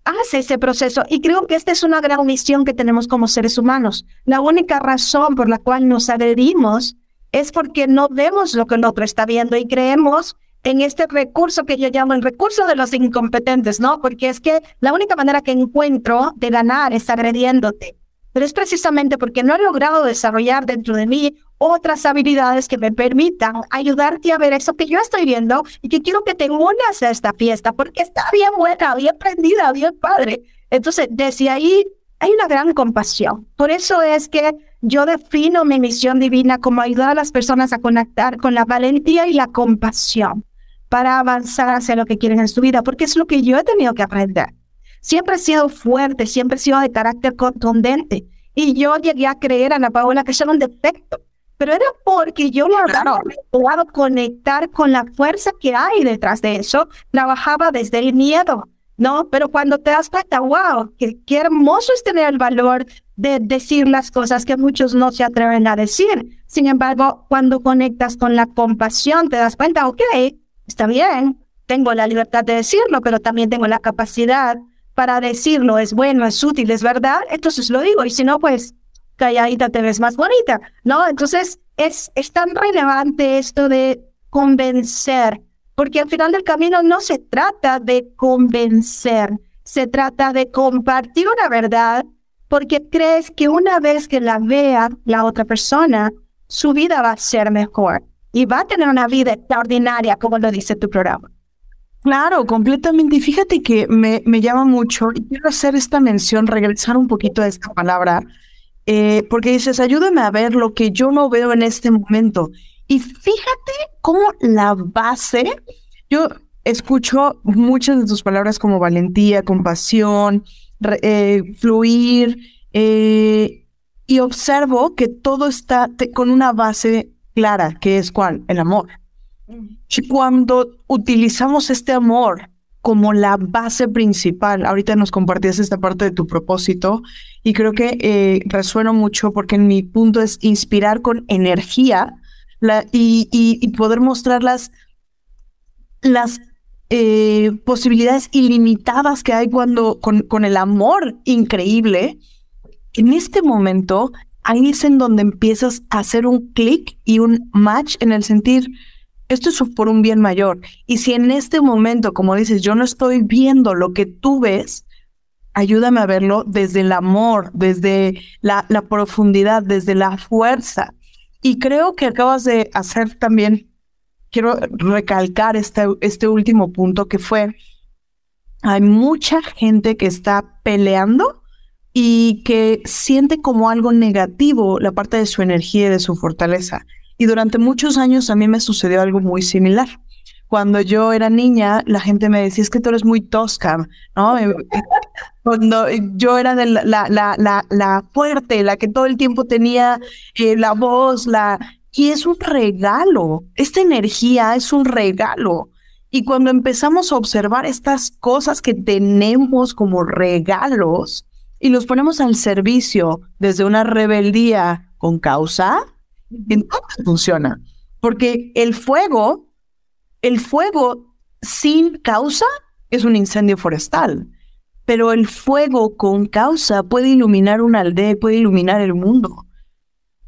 Haz ese proceso y creo que esta es una gran misión que tenemos como seres humanos. La única razón por la cual nos agredimos es porque no vemos lo que el otro está viendo y creemos en este recurso que yo llamo el recurso de los incompetentes, ¿no? Porque es que la única manera que encuentro de ganar es agrediéndote. Pero es precisamente porque no he logrado desarrollar dentro de mí otras habilidades que me permitan ayudarte a ver eso que yo estoy viendo y que quiero que te unas a esta fiesta porque está bien buena, bien prendida, bien padre. Entonces, desde ahí hay una gran compasión. Por eso es que yo defino mi misión divina como ayudar a las personas a conectar con la valentía y la compasión para avanzar hacia lo que quieren en su vida, porque es lo que yo he tenido que aprender. Siempre he sido fuerte, siempre he sido de carácter contundente. Y yo llegué a creer, Ana Paola, que eso era un defecto. Pero era porque yo no había logrado conectar con la fuerza que hay detrás de eso. Trabajaba desde el miedo, ¿no? Pero cuando te das cuenta, wow, qué, qué hermoso es tener el valor de decir las cosas que muchos no se atreven a decir. Sin embargo, cuando conectas con la compasión, te das cuenta, ok, está bien, tengo la libertad de decirlo, pero también tengo la capacidad para decirlo, es bueno, es útil, es verdad, entonces lo digo, y si no, pues calladita te ves más bonita, ¿no? Entonces es, es tan relevante esto de convencer, porque al final del camino no se trata de convencer, se trata de compartir una verdad, porque crees que una vez que la vea la otra persona, su vida va a ser mejor y va a tener una vida extraordinaria, como lo dice tu programa. Claro, completamente. Y fíjate que me, me llama mucho y quiero hacer esta mención, regresar un poquito a esta palabra, eh, porque dices, ayúdame a ver lo que yo no veo en este momento. Y fíjate cómo la base, yo escucho muchas de tus palabras como valentía, compasión, eh, fluir, eh, y observo que todo está con una base clara, que es cuál, el amor. Cuando utilizamos este amor como la base principal, ahorita nos compartías esta parte de tu propósito y creo que eh, resueno mucho porque mi punto es inspirar con energía y, poder mostrar las, las eh, posibilidades ilimitadas que hay cuando con, con el amor increíble. En este momento, ahí es en donde empiezas a hacer un clic y un match en el sentir, esto es por un bien mayor. Y si en este momento, como dices, yo no estoy viendo lo que tú ves, ayúdame a verlo desde el amor, desde la, profundidad, desde la fuerza. Y creo que acabas de hacer también, quiero recalcar este, este último punto que fue, hay mucha gente que está peleando y que siente como algo negativo la parte de su energía y de su fortaleza. Y durante muchos años a mí me sucedió algo muy similar. Cuando yo era niña, la gente me decía, es que tú eres muy tosca, ¿no? Cuando yo era de la, la, la, la, fuerte, la que todo el tiempo tenía eh, la voz, la... Y es un regalo, esta energía es un regalo. Y cuando empezamos a observar estas cosas que tenemos como regalos y los ponemos al servicio desde una rebeldía con causa, entonces funciona. Porque el fuego, el fuego sin causa es un incendio forestal, pero el fuego con causa puede iluminar una aldea, puede iluminar el mundo.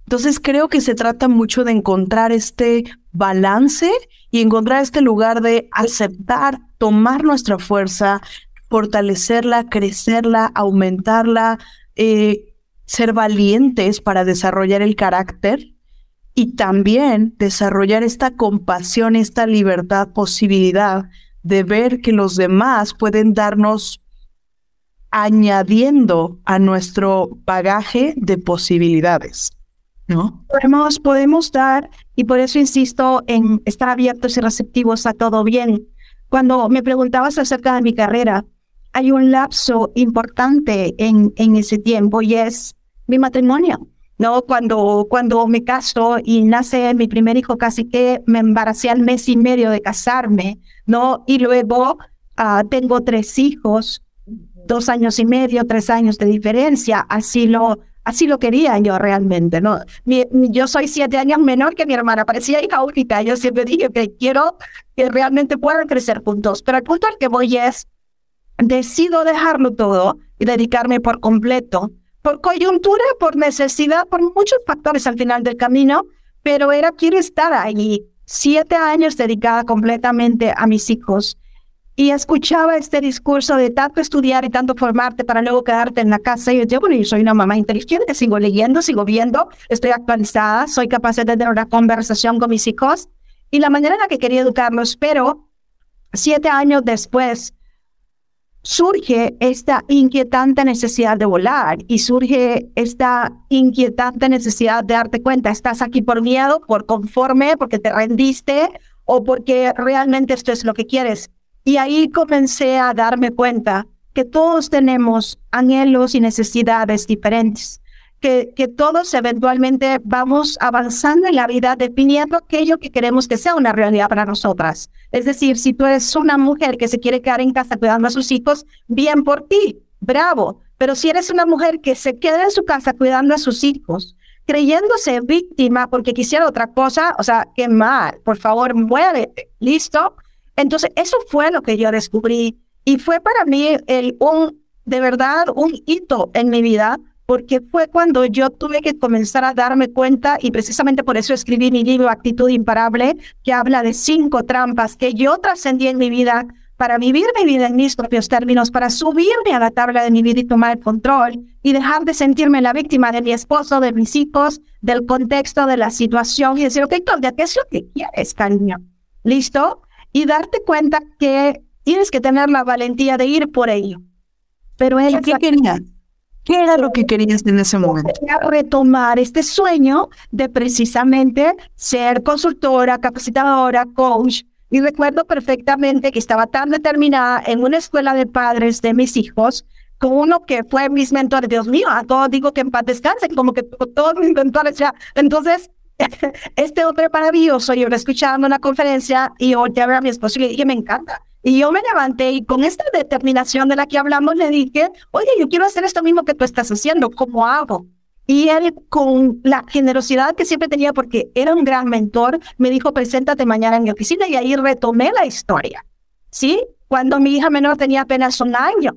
Entonces creo que se trata mucho de encontrar este balance y encontrar este lugar de aceptar, tomar nuestra fuerza, fortalecerla, crecerla, aumentarla, eh, ser valientes para desarrollar el carácter y también desarrollar esta compasión, esta libertad, posibilidad de ver que los demás pueden darnos añadiendo a nuestro bagaje de posibilidades. ¿No? Podemos, podemos dar, y por eso insisto en estar abiertos y receptivos a todo bien. Cuando me preguntabas acerca de mi carrera, hay un lapso importante en, en ese tiempo y es mi matrimonio. ¿No? Cuando, cuando me caso y nace mi primer hijo, casi que me embaracé al mes y medio de casarme, ¿no? Y luego uh, tengo tres hijos, dos años y medio, tres años de diferencia, así lo, así lo quería yo realmente, ¿no? yo soy siete años menor que mi hermana, parecía hija única, yo siempre dije que quiero que realmente puedan crecer juntos, pero el punto al que voy es, decido dejarlo todo y dedicarme por completo por coyuntura, por necesidad, por muchos factores al final del camino, pero era quiero estar ahí. Siete años dedicada completamente a mis hijos. y escuchaba este discurso de tanto estudiar y tanto formarte para luego quedarte en la casa. Y yo bueno, yo soy una mamá inteligente, sigo leyendo, sigo viendo, estoy actualizada, soy capaz de tener una conversación con mis hijos. Y la manera en la que quería educarlos, pero siete años después, surge esta inquietante necesidad de volar y surge esta inquietante necesidad de darte cuenta, estás aquí por miedo, por conforme, porque te rendiste o porque realmente esto es lo que quieres. Y ahí comencé a darme cuenta que todos tenemos anhelos y necesidades diferentes, que, todos eventualmente vamos avanzando en la vida definiendo aquello que queremos que sea una realidad para nosotras. Es decir, si tú eres una mujer que se quiere quedar en casa cuidando a sus hijos, bien por ti, bravo. Pero si eres una mujer que se queda en su casa cuidando a sus hijos, creyéndose víctima porque quisiera otra cosa, o sea, qué mal, por favor, muévete, ¿listo? Entonces, eso fue lo que yo descubrí y fue para mí el, un, de verdad, un hito en mi vida, porque fue cuando yo tuve que comenzar a darme cuenta y precisamente por eso escribí mi libro Actitud Imparable, que habla de cinco trampas que yo trascendí en mi vida para vivir mi vida en mis propios términos, para subirme a la tabla de mi vida y tomar el control y dejar de sentirme la víctima de mi esposo, de mis hijos, del contexto, de la situación y decir, ok, Claudia, ¿qué es lo que quieres, cariño? ¿Listo? y darte cuenta que tienes que tener la valentía de ir por ello. Pero él, ¿qué quería? ¿Qué era lo que querías en ese momento? Retomar este sueño de precisamente ser consultora, capacitadora, coach. Y recuerdo perfectamente que estaba tan determinada en una escuela de padres de mis hijos, con uno que fue mis mentores. Dios mío, a todos digo que en paz descansen, como que todos mis mentores ya. Entonces, este hombre maravilloso, yo lo escuchaba en una conferencia y volteé a a mi esposo y le dije, me encanta. Y yo me levanté y con esta determinación de la que hablamos le dije, oye, yo quiero hacer esto mismo que tú estás haciendo, ¿cómo hago? Y él, con la generosidad que siempre tenía, porque era un gran mentor, me dijo, preséntate mañana en mi oficina y ahí retomé la historia. ¿Sí? Cuando mi hija menor tenía apenas un año.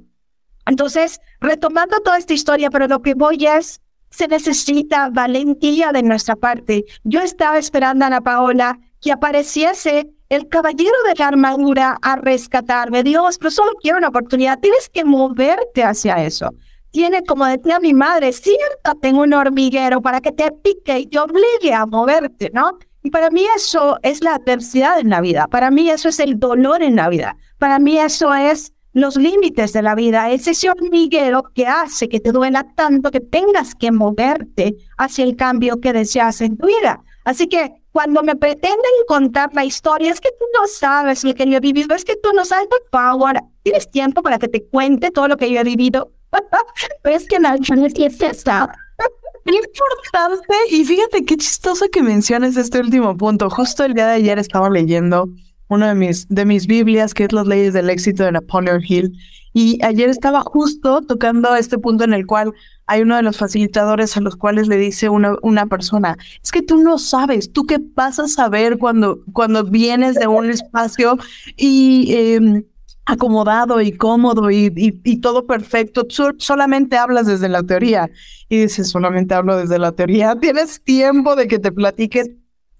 Entonces, retomando toda esta historia, pero lo que voy es, se necesita valentía de nuestra parte. Yo estaba esperando a Ana Paola que apareciese el caballero de la armadura a rescatarme. Dios, pero solo quiero una oportunidad. Tienes que moverte hacia eso. Tiene, como decía mi madre, siéntate en un hormiguero para que te pique y te obligue a moverte, ¿no? Y para mí eso es la adversidad en la vida. Para mí eso es el dolor en la vida. Para mí eso es los límites de la vida, es ese hormiguero que hace que te duela tanto que tengas que moverte hacia el cambio que deseas en tu vida. Así que cuando me pretenden contar la historia, es que tú no sabes lo que yo he vivido, es que tú no sabes, por favor, tienes tiempo para que te cuente todo lo que yo he vivido. es que la es está. Importante, y fíjate qué chistoso que menciones este último punto. Justo el día de ayer estaba leyendo una de mis, de mis Biblias, que es Las leyes del éxito de Napoleon Hill. Y ayer estaba justo tocando este punto en el cual hay uno de los facilitadores a los cuales le dice una, una persona, es que tú no sabes, tú qué vas a saber cuando, cuando vienes de un espacio y em, acomodado y cómodo y, y, todo perfecto, solamente hablas desde la teoría. Y dices, solamente hablo desde la teoría. Tienes tiempo de que te platiques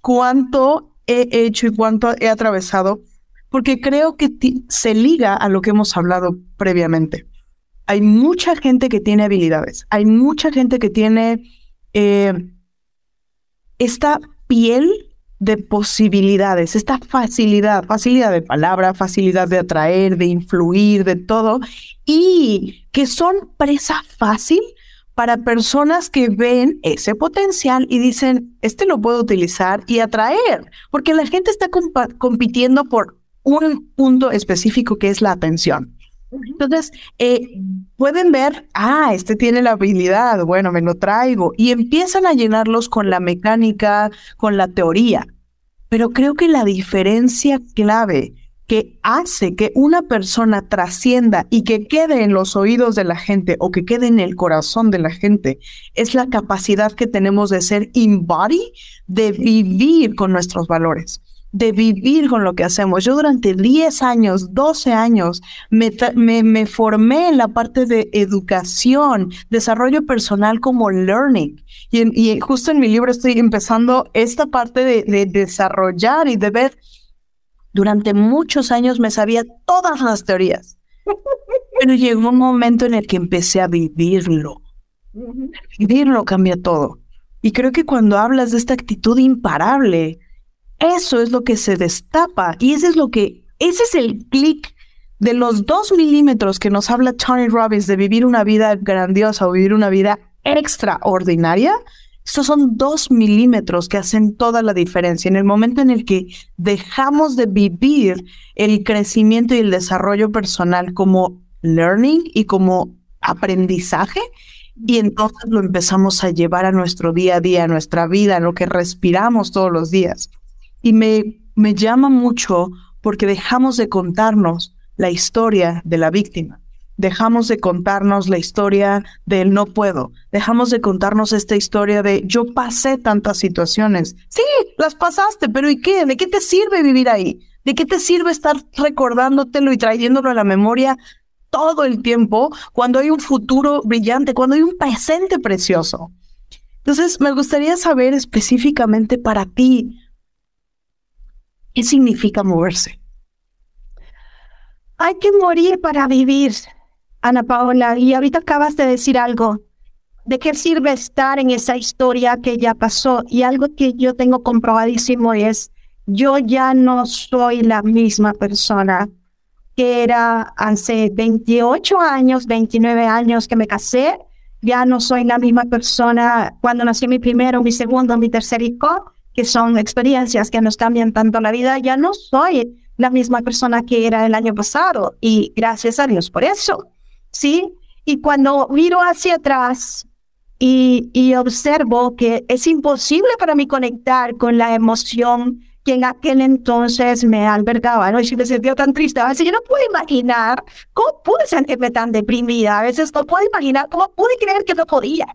cuánto he hecho y cuánto he atravesado, porque creo que se liga a lo que hemos hablado previamente. Hay mucha gente que tiene habilidades, hay mucha gente que tiene eh, esta piel de posibilidades, esta facilidad, facilidad de palabra, facilidad de atraer, de influir, de todo, y que son presa fácil para personas que ven ese potencial y dicen, este lo puedo utilizar y atraer, porque la gente está compitiendo por un punto específico que es la atención. Entonces, eh, pueden ver, ah, este tiene la habilidad, bueno, me lo traigo, y empiezan a llenarlos con la mecánica, con la teoría. Pero creo que la diferencia clave que hace que una persona trascienda y que quede en los oídos de la gente o que quede en el corazón de la gente es la capacidad que tenemos de ser embody, de vivir con nuestros valores de vivir con lo que hacemos. Yo durante 10 años, 12 años, me, me, formé en la parte de educación, desarrollo personal como learning. Y, justo en mi libro estoy empezando esta parte de, de desarrollar y de ver Durante muchos años me sabía todas las teorías. Pero llegó un momento en el que empecé a vivirlo. Vivirlo cambia todo. Y creo que cuando hablas de esta actitud imparable, eso es lo que se destapa y ese es lo que, ese es el clic de los dos milímetros que nos habla Tony Robbins de vivir una vida grandiosa o vivir una vida extraordinaria. Estos son dos milímetros que hacen toda la diferencia. En el momento en el que dejamos de vivir el crecimiento y el desarrollo personal como learning y como aprendizaje, y entonces lo empezamos a llevar a nuestro día a día, a nuestra vida, a lo que respiramos todos los días. Y me, me llama mucho porque dejamos de contarnos la historia de la víctima. Dejamos de contarnos la historia del no puedo. Dejamos de contarnos esta historia de yo pasé tantas situaciones. Sí, las pasaste, pero ¿y qué? ¿De qué te sirve vivir ahí? ¿De qué te sirve estar recordándotelo y trayéndolo a la memoria todo el tiempo cuando hay un futuro brillante, cuando hay un presente precioso? Entonces, me gustaría saber específicamente para ti, ¿qué significa moverse? Hay que morir para vivir, Ana Paola. Y ahorita acabas de decir algo. ¿De qué sirve estar en esa historia que ya pasó? Y algo que yo tengo comprobadísimo es, yo ya no soy la misma persona que era hace 28 años, 29 años que me casé. Ya no soy la misma persona cuando nací mi primero, mi segundo, mi tercer hijo, que son experiencias que nos cambian tanto la vida. Ya no soy la misma persona que era el año pasado y gracias a Dios por eso, ¿sí? Y cuando miro hacia atrás y, y observo que es imposible para mí conectar con la emoción que en aquel entonces me albergaba, ¿no? Y me sentía tan triste. A veces yo no puedo imaginar cómo pude sentirme tan deprimida. A veces no puedo imaginar cómo pude creer que no podía.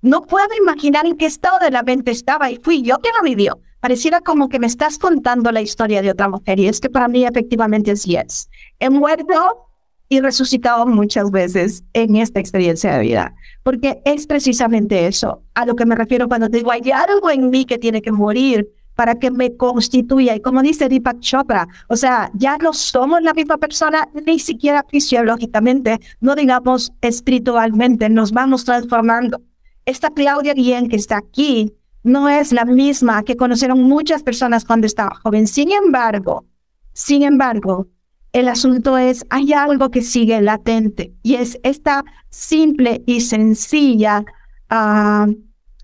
No puedo imaginar en qué estado de la mente estaba y fui yo quien lo vivió pareciera como que me estás contando la historia de otra mujer y es que para mí efectivamente así es. He muerto y resucitado muchas veces en esta experiencia de vida, porque es precisamente eso a lo que me refiero cuando digo hay algo en mí que tiene que morir para que me constituya. Y como dice Deepak Chopra, o sea, ya no somos la misma persona, ni siquiera fisiológicamente, no digamos espiritualmente, nos vamos transformando. Esta Claudia Guillén que está aquí no es la misma que conocieron muchas personas cuando estaba joven. Sin embargo, sin embargo, el asunto es, hay algo que sigue latente y es esta simple y sencilla ah,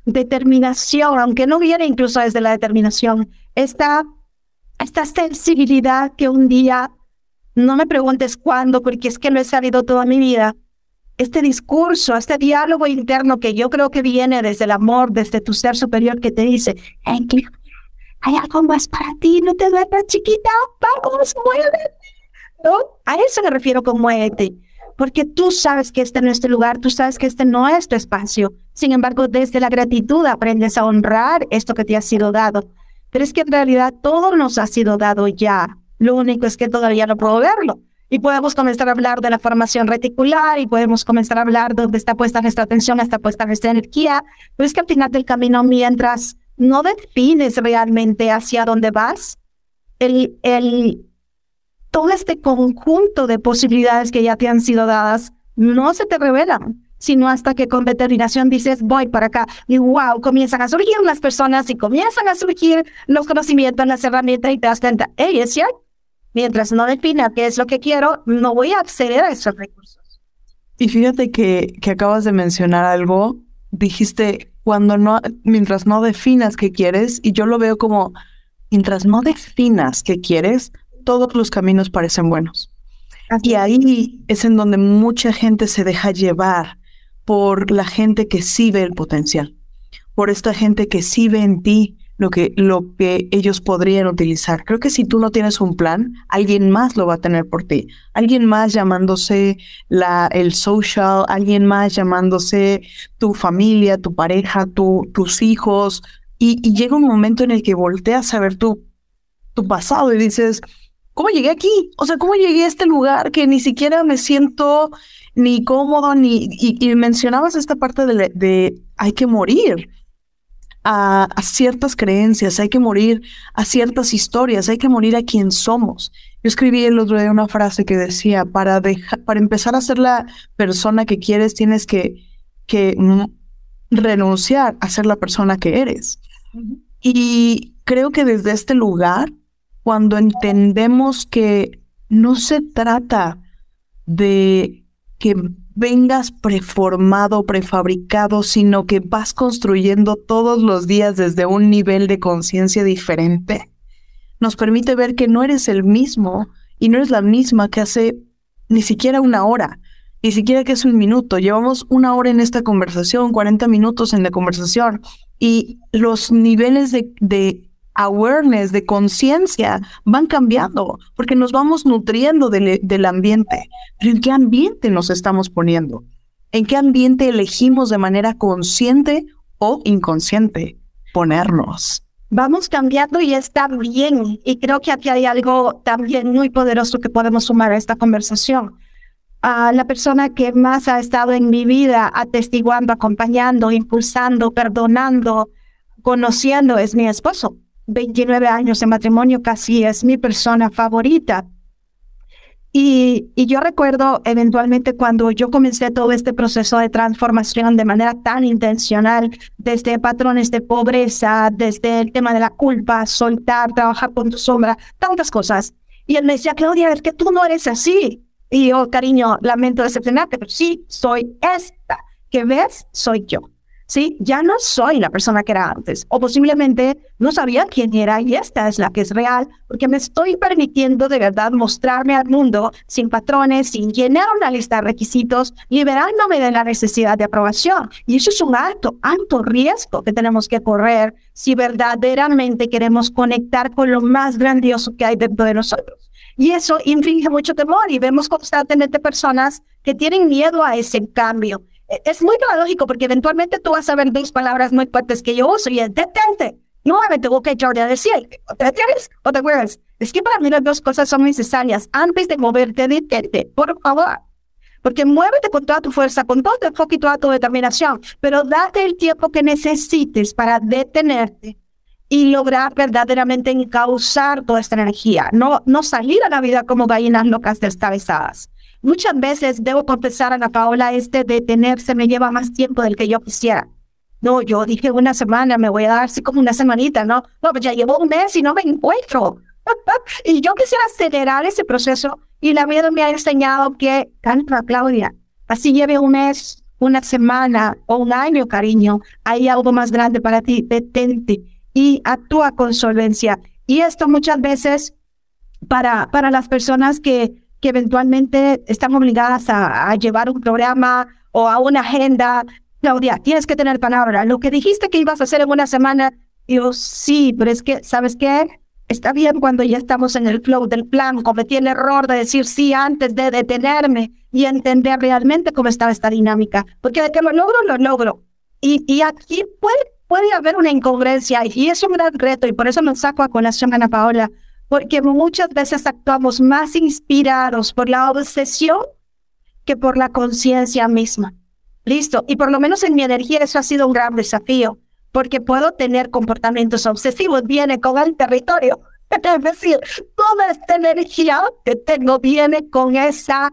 determinación, aunque no viene incluso desde la determinación, esta, esta sensibilidad que un día, no me preguntes cuándo, porque es que lo he sabido toda mi vida, este discurso, este diálogo interno que yo creo que viene desde el amor, desde tu ser superior que te dice, hay algo más para ti, no te duermas chiquita, vamos, muévete. ¿No? A eso me refiero con muévete, porque tú sabes que este no es tu lugar, tú sabes que este no es tu espacio. Sin embargo, desde la gratitud aprendes a honrar esto que te ha sido dado. Pero es que en realidad todo nos ha sido dado ya. Lo único es que todavía no puedo verlo. Y podemos comenzar a hablar de la formación reticular y podemos comenzar a hablar de dónde está puesta nuestra atención, está puesta nuestra energía. Pero es que al final del camino, mientras no defines realmente hacia dónde vas, el, el, todo este conjunto de posibilidades que ya te han sido dadas no se te revelan, sino hasta que con determinación dices, voy para acá. Y wow, comienzan a surgir las personas y comienzan a surgir los conocimientos, las herramientas y te das cuenta, hey, es cierto mientras no defina qué es lo que quiero, no voy a acceder a esos recursos. Y fíjate que, que acabas de mencionar algo, dijiste, cuando no, mientras no definas qué quieres, y yo lo veo como, mientras no definas qué quieres, todos los caminos parecen buenos. y ahí es en donde mucha gente se deja llevar por la gente que sí ve el potencial, por esta gente que sí ve en ti lo que, lo que ellos podrían utilizar. Creo que si tú no tienes un plan, alguien más lo va a tener por ti. Alguien más llamándose la, el social, alguien más llamándose tu familia, tu pareja, tu, tus hijos. Y, llega un momento en el que volteas a ver tu, tu pasado y dices, ¿cómo llegué aquí? O sea, ¿cómo llegué a este lugar que ni siquiera me siento ni cómodo, ni... Y, mencionabas esta parte de, de hay que morir a, ciertas creencias, hay que morir a ciertas historias, hay que morir a quien somos. Yo escribí el otro día una frase que decía, para, para empezar a ser la persona que quieres, tienes que, que renunciar a ser la persona que eres. Y creo que desde este lugar, cuando entendemos que no se trata de que vengas preformado, prefabricado, sino que vas construyendo todos los días desde un nivel de conciencia diferente, nos permite ver que no eres el mismo y no eres la misma que hace ni siquiera una hora, ni siquiera que es un minuto. Llevamos una hora en esta conversación, 40 minutos en la conversación y los niveles de, de awareness, de conciencia, van cambiando, porque nos vamos nutriendo del, del ambiente. Pero ¿en qué ambiente nos estamos poniendo? ¿En qué ambiente elegimos de manera consciente o inconsciente ponernos? Vamos cambiando y está bien. Y creo que aquí hay algo también muy poderoso que podemos sumar a esta conversación. A la persona que más ha estado en mi vida atestiguando, acompañando, impulsando, perdonando, conociendo es mi esposo. 29 años de matrimonio, casi es mi persona favorita. Y, y, yo recuerdo eventualmente cuando yo comencé todo este proceso de transformación de manera tan intencional, desde patrones de pobreza, desde el tema de la culpa, soltar, trabajar con tu sombra, tantas cosas. Y él me decía, Claudia, es que tú no eres así. Y yo, cariño, lamento decepcionarte, pero sí, soy esta que ves, soy yo. ¿Sí? Ya no soy la persona que era antes, o posiblemente no sabía quién era y esta es la que es real, porque me estoy permitiendo de verdad mostrarme al mundo sin patrones, sin llenar una lista de requisitos, liberándome de la necesidad de aprobación. Y eso es un alto, alto riesgo que tenemos que correr si verdaderamente queremos conectar con lo más grandioso que hay dentro de nosotros. Y eso inflige mucho temor y vemos constantemente personas que tienen miedo a ese cambio es muy paradójico porque eventualmente tú vas a ver dos palabras muy fuertes que yo uso y es detente. No me tengo que de te detienes o te mueves. Es que para mí las dos cosas son necesarias. Antes de moverte, detente, por favor. Porque muévete con toda tu fuerza, con todo tu enfoque y toda tu determinación, pero date el tiempo que necesites para detenerte y lograr verdaderamente encauzar toda esta energía. No, no salir a la vida como gallinas locas descabezadas. Muchas veces debo confesar a la Paola, este detenerse me lleva más tiempo del que yo quisiera. No, yo dije una semana, me voy a dar así como una semanita, ¿no? No, pues ya llevo un mes y no me encuentro. y yo quisiera acelerar ese proceso y la vida me ha enseñado que, calma, Claudia, así lleve un mes, una semana o un año, cariño, hay algo más grande para ti, detente y actúa con solvencia. Y esto muchas veces para, para las personas que que eventualmente están obligadas a, llevar un programa o a una agenda. Claudia, tienes que tener palabra. Lo que dijiste que ibas a hacer en una semana, yo sí, pero es que, ¿sabes qué? Está bien cuando ya estamos en el flow del plan, cometí el error de decir sí antes de detenerme y entender realmente cómo estaba esta dinámica. Porque de que lo logro, lo logro. Y, y aquí puede, puede haber una incongruencia y es un gran reto y por eso me saco a colación Ana Paola, porque muchas veces actuamos más inspirados por la obsesión que por la conciencia misma. Listo. Y por lo menos en mi energía eso ha sido un gran desafío, porque puedo tener comportamientos obsesivos, viene con el territorio. Es decir, toda esta energía que tengo viene con esa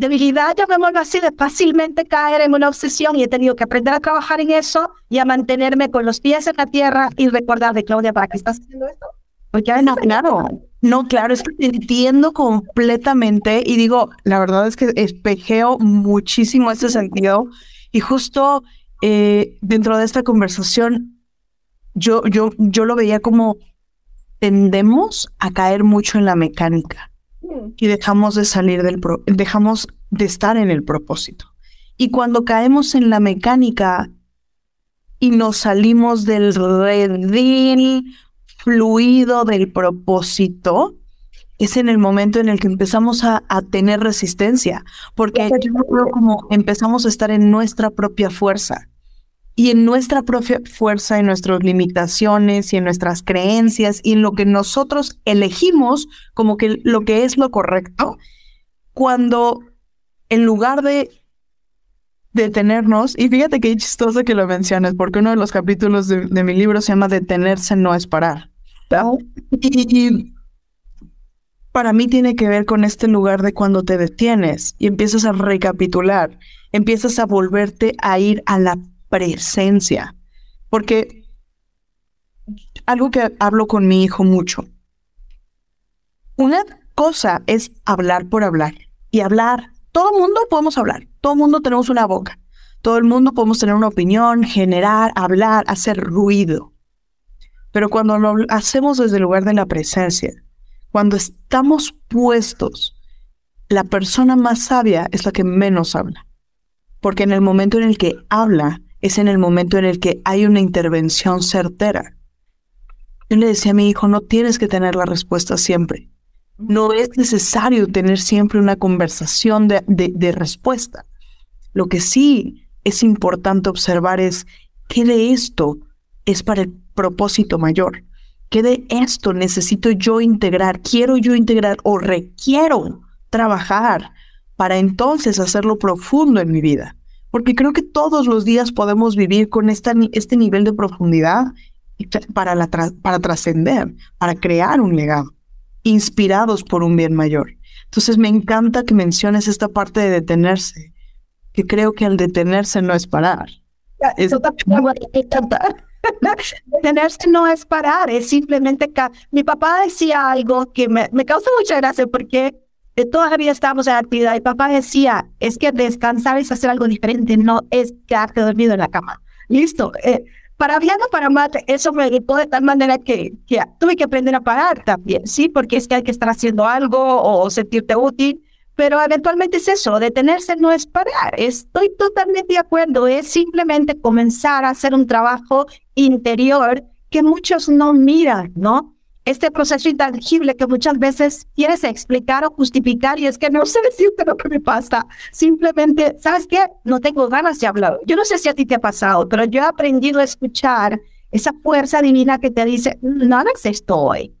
debilidad, vuelvo así de fácilmente caer en una obsesión y he tenido que aprender a trabajar en eso y a mantenerme con los pies en la tierra y recordar de Claudia, ¿para qué estás haciendo esto? Porque no, claro. No, claro, es que entiendo completamente y digo, la verdad es que espejeo muchísimo este sentido y justo eh, dentro de esta conversación yo, yo, yo lo veía como tendemos a caer mucho en la mecánica y dejamos de salir del, pro dejamos de estar en el propósito. Y cuando caemos en la mecánica y nos salimos del redil fluido del propósito, es en el momento en el que empezamos a, tener resistencia, porque yo como empezamos a estar en nuestra propia fuerza. Y en nuestra propia fuerza, en nuestras limitaciones y en nuestras creencias y en lo que nosotros elegimos como que lo que es lo correcto, cuando en lugar de detenernos, y fíjate qué chistoso que lo menciones, porque uno de los capítulos de, mi libro se llama Detenerse no es parar. y, para mí tiene que ver con este lugar de cuando te detienes y empiezas a recapitular, empiezas a volverte a ir a la presencia. Porque algo que hablo con mi hijo mucho, una cosa es hablar por hablar y hablar. Todo el mundo podemos hablar, todo el mundo tenemos una boca, todo el mundo podemos tener una opinión, generar, hablar, hacer ruido. Pero cuando lo hacemos desde el lugar de la presencia, cuando estamos puestos, la persona más sabia es la que menos habla. Porque en el momento en el que habla, es en el momento en el que hay una intervención certera. Yo le decía a mi hijo, no tienes que tener la respuesta siempre. No es necesario tener siempre una conversación de, respuesta. Lo que sí es importante observar es qué de esto es para el propósito mayor. ¿Qué de esto necesito yo integrar? ¿Quiero yo integrar o requiero trabajar para entonces hacerlo profundo en mi vida? Porque creo que todos los días podemos vivir con esta, este nivel de profundidad para, la para trascender, para crear un legado, inspirados por un bien mayor. Entonces me encanta que menciones esta parte de detenerse, que creo que al detenerse no es parar. Encanta. Detenerse no es parar, es simplemente... Mi papá decía algo que me, me causa mucha gracia porque todavía estamos en actividad y papá decía, es que descansar es hacer algo diferente, no es quedarte dormido en la cama. Listo. Eh, para bien o para mal, eso me ayudó de tal manera que, que tuve que aprender a parar también, ¿sí? Porque es que hay que estar haciendo algo o sentirte útil pero eventualmente es eso, detenerse no es parar, estoy totalmente de acuerdo, es simplemente comenzar a hacer un trabajo interior que muchos no miran, ¿no? Este proceso intangible que muchas veces quieres explicar o justificar y es que no sé decirte lo que me pasa. Simplemente, ¿sabes qué? No tengo ganas de hablar. Yo no sé si a ti te ha pasado, pero yo he aprendido a escuchar esa fuerza divina que te dice, no esto hoy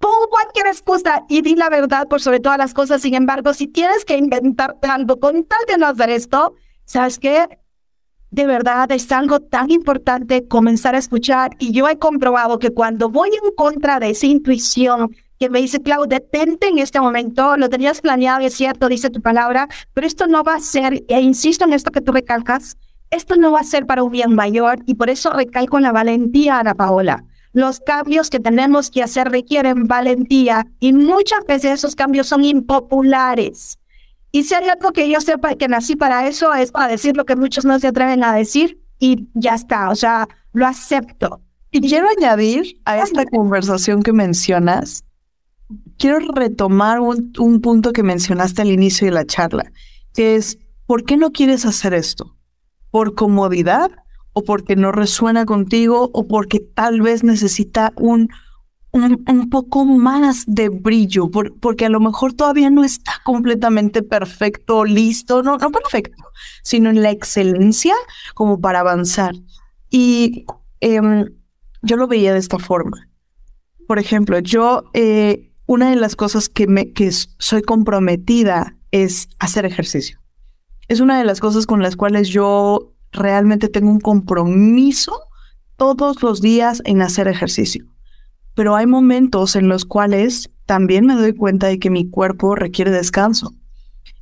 pon cualquier excusa y di la verdad por sobre todas las cosas. Sin embargo, si tienes que inventarte algo con tal de no hacer esto, ¿sabes qué? De verdad es algo tan importante comenzar a escuchar y yo he comprobado que cuando voy en contra de esa intuición que me dice, Clau, detente en este momento, lo tenías planeado, es cierto, dice tu palabra, pero esto no va a ser, e insisto en esto que tú recalcas, esto no va a ser para un bien mayor y por eso recalco en la valentía, Ana Paola. Los cambios que tenemos que hacer requieren valentía y muchas veces esos cambios son impopulares. Y si hay algo que yo sepa que nací para eso, es para decir lo que muchos no se atreven a decir y ya está, o sea, lo acepto. Y quiero añadir a esta conversación que mencionas, quiero retomar un, un punto que mencionaste al inicio de la charla, que es, ¿por qué no quieres hacer esto? ¿Por comodidad o porque no resuena contigo o porque tal vez necesita un, un, poco más de brillo, porque a lo mejor todavía no está completamente perfecto, listo, no, no perfecto, sino en la excelencia como para avanzar. Y em, yo lo veía de esta forma. Por ejemplo, yo, eh, una de las cosas que, me, que soy comprometida es hacer ejercicio. Es una de las cosas con las cuales yo realmente tengo un compromiso todos los días en hacer ejercicio. Pero hay momentos en los cuales también me doy cuenta de que mi cuerpo requiere descanso.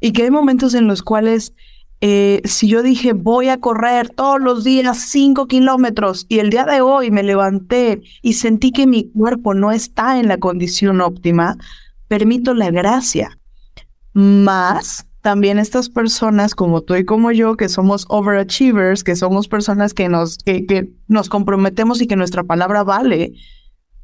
Y que hay momentos en los cuales eh, si yo dije voy a correr todos los días cinco kilómetros y el día de hoy me levanté y sentí que mi cuerpo no está en la condición óptima, permito la gracia. Más también estas personas como tú y como yo, que somos overachievers, que somos personas que nos, que, nos comprometemos y que nuestra palabra vale,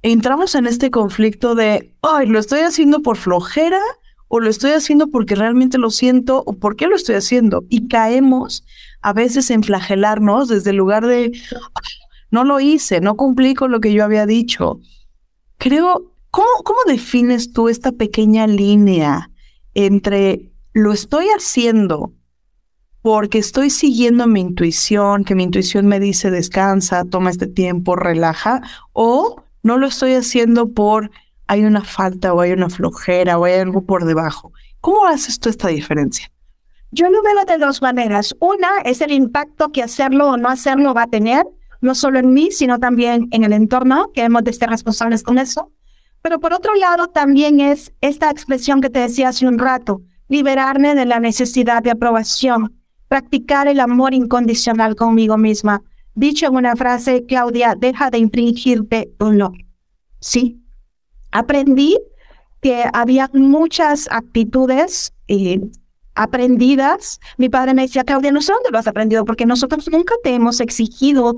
entramos en este conflicto de, ay, ¿lo estoy haciendo por flojera o lo estoy haciendo porque realmente lo siento o por qué lo estoy haciendo? Y caemos a veces en flagelarnos desde el lugar de, no lo hice, no cumplí con lo que yo había dicho. Creo, ¿cómo, cómo defines tú esta pequeña línea entre lo estoy haciendo porque estoy siguiendo mi intuición, que mi intuición me dice descansa, toma este tiempo, relaja, o no lo estoy haciendo por hay una falta o hay una flojera o hay algo por debajo. ¿Cómo haces tú esta diferencia? Yo lo veo de dos maneras. Una es el impacto que hacerlo o no hacerlo va a tener, no solo en mí, sino también en el entorno, que hemos de ser responsables con eso. Pero por otro lado, también es esta expresión que te decía hace un rato, liberarme de la necesidad de aprobación, practicar el amor incondicional conmigo misma. Dicho en una frase, Claudia, deja de infringirte no. Sí. Aprendí que había muchas actitudes eh, aprendidas. Mi padre me decía, Claudia, no sé dónde lo has aprendido, porque nosotros nunca te hemos exigido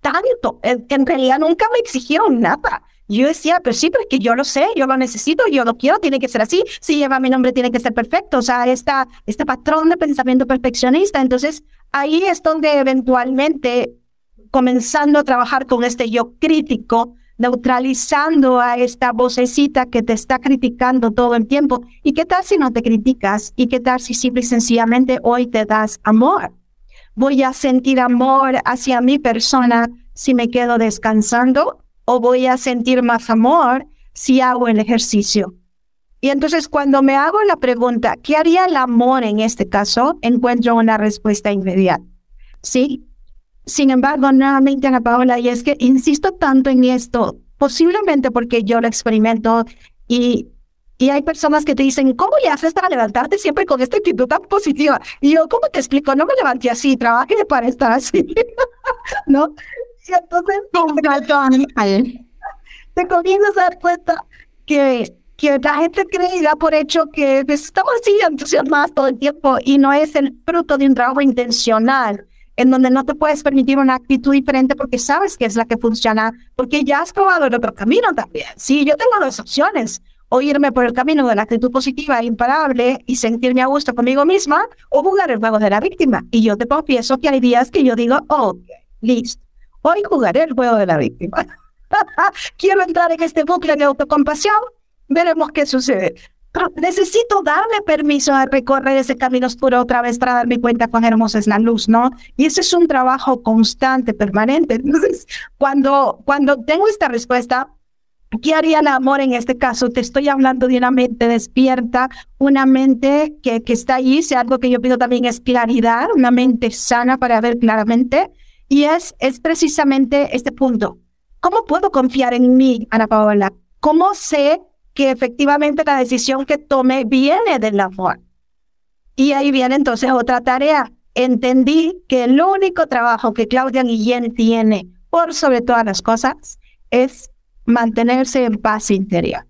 tanto. En realidad nunca me exigieron nada. Yo decía, pero sí, pero que yo lo sé, yo lo necesito, yo lo quiero, tiene que ser así. Si lleva mi nombre, tiene que ser perfecto. O sea, esta, este patrón de pensamiento perfeccionista. Entonces, ahí es donde eventualmente, comenzando a trabajar con este yo crítico, neutralizando a esta vocecita que te está criticando todo el tiempo. ¿Y qué tal si no te criticas? ¿Y qué tal si simple y sencillamente hoy te das amor? Voy a sentir amor hacia mi persona si me quedo descansando o voy a sentir más amor si hago el ejercicio. Y entonces cuando me hago la pregunta, ¿qué haría el amor en este caso? Encuentro una respuesta inmediata. ¿Sí? Sin embargo, nuevamente, Ana Paola, y es que insisto tanto en esto, posiblemente porque yo lo experimento y, y hay personas que te dicen, ¿cómo le haces para levantarte siempre con esta actitud tan positiva? Y yo, ¿cómo te explico? No me levanté así, trabajé para estar así. ¿No? Y entonces, te comienzas a dar cuenta que, que la gente cree y da por hecho que estamos así entusiasmados todo el tiempo y no es el fruto de un trabajo intencional en donde no te puedes permitir una actitud diferente porque sabes que es la que funciona, porque ya has probado el otro camino también. Sí, yo tengo dos opciones, o irme por el camino de la actitud positiva e imparable y sentirme a gusto conmigo misma, o jugar el juego de la víctima. Y yo te confieso que hay días que yo digo, ok, listo, hoy jugaré el juego de la víctima. Quiero entrar en este bucle de autocompasión, veremos qué sucede necesito darle permiso a recorrer ese camino oscuro otra vez para darme cuenta cuán hermosa es la luz, ¿no? Y ese es un trabajo constante, permanente. Entonces, cuando, cuando tengo esta respuesta, ¿qué haría el amor en este caso? Te estoy hablando de una mente despierta, una mente que, que está ahí, si algo que yo pido también es claridad, una mente sana para ver claramente. Y es, es precisamente este punto. ¿Cómo puedo confiar en mí, Ana Paola? ¿Cómo sé que efectivamente la decisión que tome viene del amor. Y ahí viene entonces otra tarea. Entendí que el único trabajo que Claudia Guillén tiene por sobre todas las cosas es mantenerse en paz interior.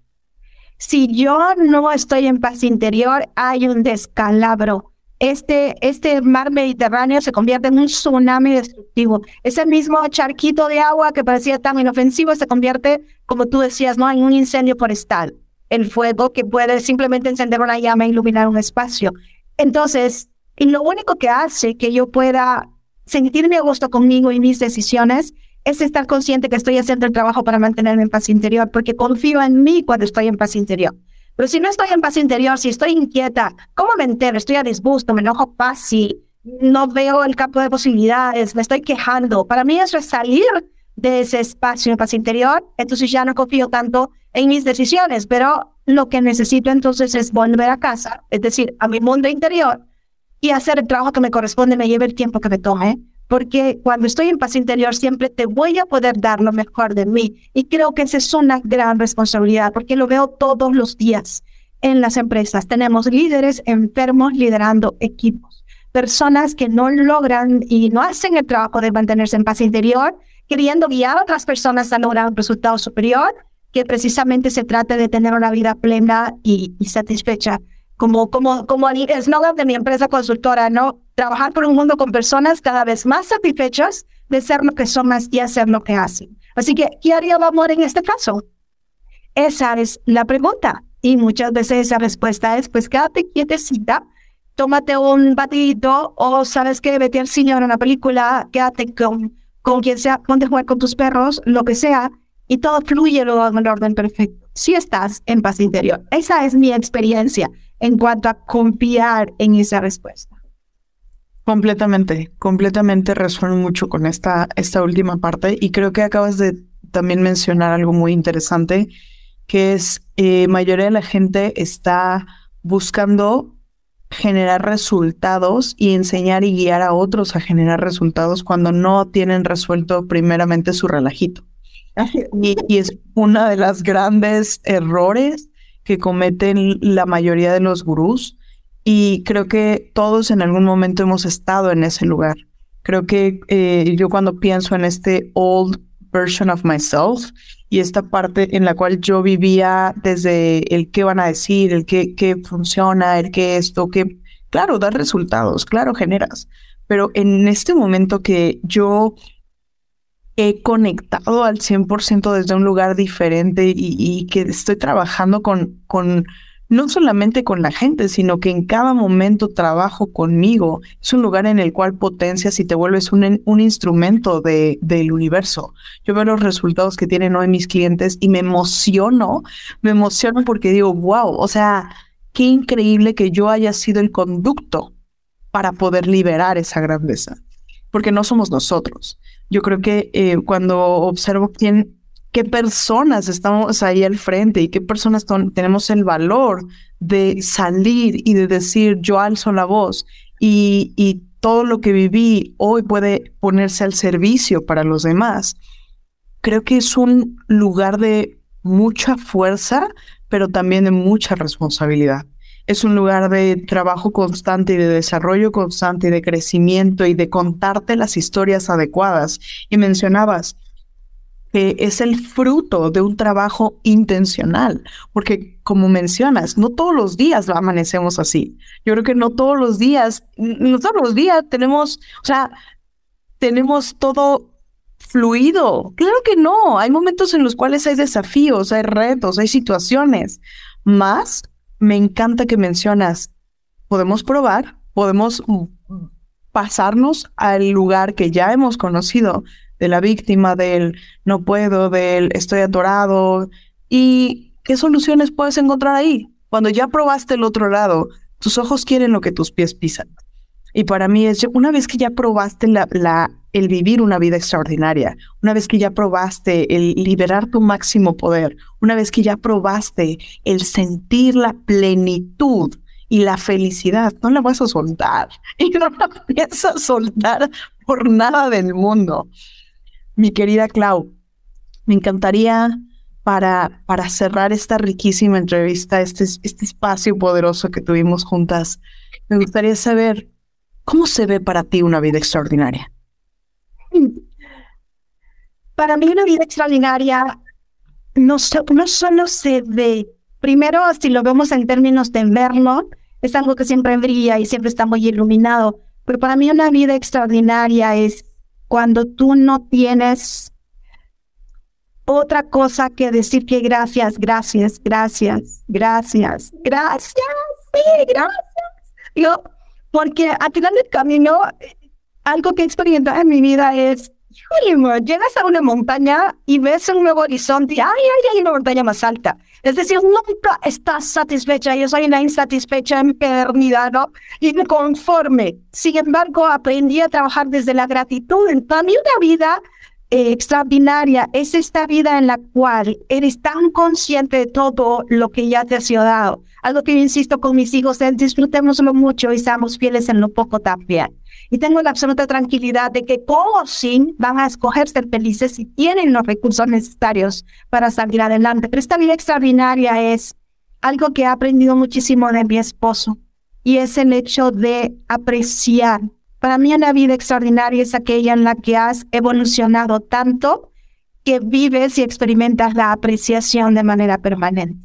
Si yo no estoy en paz interior, hay un descalabro. Este, este mar Mediterráneo se convierte en un tsunami destructivo. Ese mismo charquito de agua que parecía tan inofensivo se convierte como tú decías, ¿no? En un incendio forestal. El fuego que puede simplemente encender una llama e iluminar un espacio. Entonces, y lo único que hace que yo pueda sentirme a gusto conmigo y mis decisiones es estar consciente que estoy haciendo el trabajo para mantenerme en paz interior, porque confío en mí cuando estoy en paz interior. Pero si no estoy en paz interior, si estoy inquieta, ¿cómo me entero? Estoy a disgusto, me enojo fácil, no veo el campo de posibilidades, me estoy quejando. Para mí eso es salir de ese espacio de paz interior, entonces ya no confío tanto en mis decisiones, pero lo que necesito entonces es volver a casa, es decir, a mi mundo interior y hacer el trabajo que me corresponde, me lleve el tiempo que me tome, porque cuando estoy en paz interior siempre te voy a poder dar lo mejor de mí y creo que esa es una gran responsabilidad porque lo veo todos los días en las empresas. Tenemos líderes enfermos liderando equipos, personas que no logran y no hacen el trabajo de mantenerse en paz interior queriendo guiar a otras personas a lograr un resultado superior, que precisamente se trate de tener una vida plena y, satisfecha. Como, como, como el eslogan de mi empresa consultora, ¿no? Trabajar por un mundo con personas cada vez más satisfechas de ser lo que son y hacer lo que hacen. Así que, ¿qué haría el amor en este caso? Esa es la pregunta. Y muchas veces esa respuesta es, pues quédate quietecita, tómate un batidito o sabes que vete al cine a una película, quédate con con quien sea, ponte a jugar con tus perros, lo que sea, y todo fluye luego en el orden perfecto. Si estás en paz interior. Esa es mi experiencia en cuanto a confiar en esa respuesta. Completamente, completamente resueno mucho con esta, esta última parte y creo que acabas de también mencionar algo muy interesante, que es eh, mayoría de la gente está buscando generar resultados y enseñar y guiar a otros a generar resultados cuando no tienen resuelto primeramente su relajito. Y, y es una de las grandes errores que cometen la mayoría de los gurús y creo que todos en algún momento hemos estado en ese lugar. Creo que eh, yo cuando pienso en este old version of myself y esta parte en la cual yo vivía desde el qué van a decir, el qué, qué funciona, el qué esto, que claro, da resultados, claro, generas. Pero en este momento que yo he conectado al 100% desde un lugar diferente y, que estoy trabajando con, con, no solamente con la gente, sino que en cada momento trabajo conmigo. Es un lugar en el cual potencias y te vuelves un, instrumento de, del universo. Yo veo los resultados que tienen hoy mis clientes y me emociono, me emociono porque digo, wow, o sea, qué increíble que yo haya sido el conducto para poder liberar esa grandeza, porque no somos nosotros yo creo que eh, cuando observo quién, qué personas estamos ahí al frente y qué personas tenemos el valor de salir y de decir yo alzo la voz y, y todo lo que viví hoy puede ponerse al servicio para los demás, creo que es un lugar de mucha fuerza, pero también de mucha responsabilidad. Es un lugar de trabajo constante y de desarrollo constante y de crecimiento y de contarte las historias adecuadas. Y mencionabas es el fruto de un trabajo intencional, porque como mencionas, no todos los días amanecemos así. Yo creo que no todos los días, no todos los días tenemos, o sea, tenemos todo fluido. Claro que no, hay momentos en los cuales hay desafíos, hay retos, hay situaciones, más me encanta que mencionas, podemos probar, podemos pasarnos al lugar que ya hemos conocido de la víctima, del no puedo, del estoy atorado. ¿Y qué soluciones puedes encontrar ahí? Cuando ya probaste el otro lado, tus ojos quieren lo que tus pies pisan. Y para mí es, una vez que ya probaste la, el vivir una vida extraordinaria, una vez que ya probaste el liberar tu máximo poder, una vez que ya probaste el sentir la plenitud y la felicidad, no la vas a soltar. Y no la piensas soltar por nada del mundo. Mi querida Clau, me encantaría para, para cerrar esta riquísima entrevista, este, este espacio poderoso que tuvimos juntas, me gustaría saber ¿Cómo se ve para ti una vida extraordinaria? Para mí una vida extraordinaria no, solo se ve, primero si lo vemos en términos de verlo, es algo que siempre brilla y siempre está muy iluminado, pero para mí una vida extraordinaria es cuando tú no tienes otra cosa que decir que gracias, gracias, gracias, gracias, gracias, sí, gracias. Yo porque al final del camino, algo que he experimentado en mi vida es, híjole, llegas a una montaña y ves un nuevo horizonte ay, ay, hay una montaña más alta. Es decir, nunca estás satisfecha. Yo soy una insatisfecha eternidad, ¿no? Y conforme. Sin embargo, aprendí a trabajar desde la gratitud. En mí una vida eh, extraordinaria es esta vida en la cual eres tan consciente de todo lo que ya te ha sido dado. Algo que yo insisto con mis hijos es disfrutémoslo mucho y seamos fieles en lo poco también. Y tengo la absoluta tranquilidad de que todos sí van a escoger ser felices y tienen los recursos necesarios para salir adelante. Pero esta vida extraordinaria es algo que he aprendido muchísimo de mi esposo y es el hecho de apreciar para mí una vida extraordinaria es aquella en la que has evolucionado tanto que vives y experimentas la apreciación de manera permanente.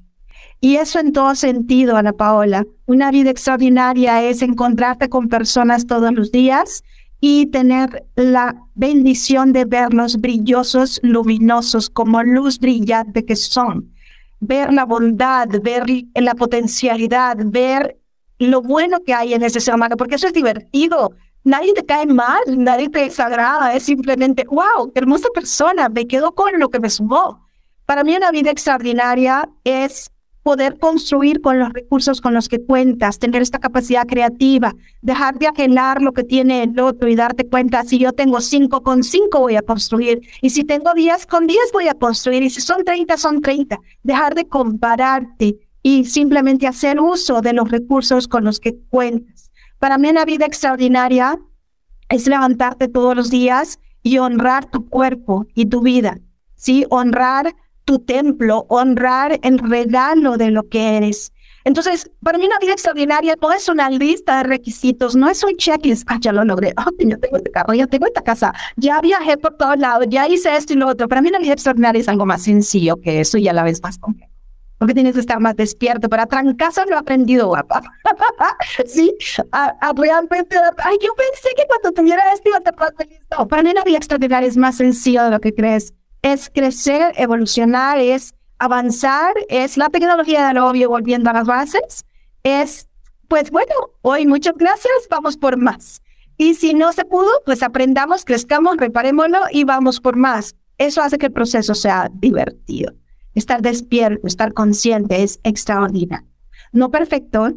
Y eso en todo sentido, Ana Paola. Una vida extraordinaria es encontrarte con personas todos los días y tener la bendición de verlos brillosos, luminosos, como luz brillante que son. Ver la bondad, ver la potencialidad, ver lo bueno que hay en ese ser humano, porque eso es divertido nadie te cae mal, nadie te desagrada, es simplemente, wow, qué hermosa persona, me quedo con lo que me sumó. Para mí una vida extraordinaria es poder construir con los recursos con los que cuentas, tener esta capacidad creativa, dejar de ajenar lo que tiene el otro y darte cuenta, si yo tengo cinco con cinco voy a construir, y si tengo diez con diez voy a construir, y si son treinta son treinta. Dejar de compararte y simplemente hacer uso de los recursos con los que cuentas. Para mí una vida extraordinaria es levantarte todos los días y honrar tu cuerpo y tu vida, ¿sí? Honrar tu templo, honrar el regalo de lo que eres. Entonces, para mí una vida extraordinaria no es una lista de requisitos, no es un checklist, ah, ya lo logré, oh, yo tengo este carro, ya tengo esta casa, ya viajé por todos lados, ya hice esto y lo otro. Para mí una vida extraordinaria es algo más sencillo que eso y a la vez más complejo. Porque tienes que estar más despierto. Para trancazo lo he aprendido, guapa. sí, a, a, realmente, ay, yo pensé que cuando tuviera esto iba a estar listo. Para mí una vida extraordinaria es más sencillo de lo que crees. Es crecer, evolucionar, es avanzar es la tecnología del obvio volviendo a las bases. Es, pues bueno, hoy muchas gracias, vamos por más. Y si no se pudo, pues aprendamos, crezcamos, reparémoslo y vamos por más. Eso hace que el proceso sea divertido. Estar despierto, estar consciente es extraordinario. No perfecto.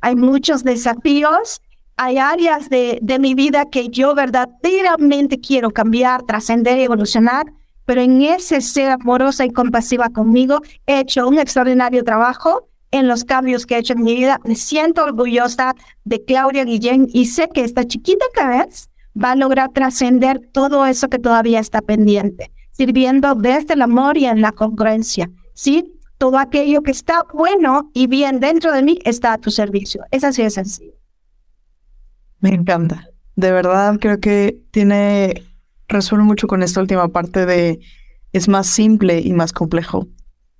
Hay muchos desafíos, hay áreas de, de mi vida que yo verdaderamente quiero cambiar, trascender y evolucionar pero en ese ser amorosa y compasiva conmigo, he hecho un extraordinario trabajo en los cambios que he hecho en mi vida. Me siento orgullosa de Claudia Guillén y sé que esta chiquita que va a lograr trascender todo eso que todavía está pendiente, sirviendo desde el amor y en la congruencia. ¿Sí? Todo aquello que está bueno y bien dentro de mí está a tu servicio. Es así de sencillo. Me encanta. De verdad creo que tiene resueno mucho con esta última parte de es más simple y más complejo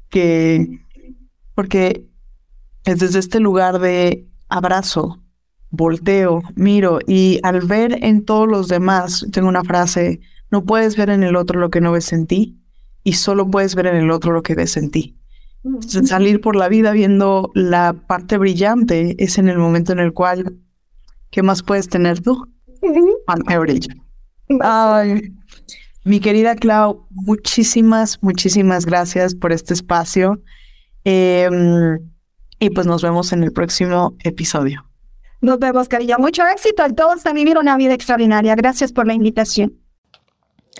que porque es desde este lugar de abrazo, volteo, miro y al ver en todos los demás, tengo una frase, no puedes ver en el otro lo que no ves en ti y solo puedes ver en el otro lo que ves en ti. salir por la vida viendo la parte brillante es en el momento en el cual, ¿qué más puedes tener tú? Parte. Ay, mi querida Clau, muchísimas, muchísimas gracias por este espacio. Em, y pues nos vemos en el próximo episodio. Nos vemos, cariño. Mucho éxito a todos a vivir una vida extraordinaria. Gracias por la invitación.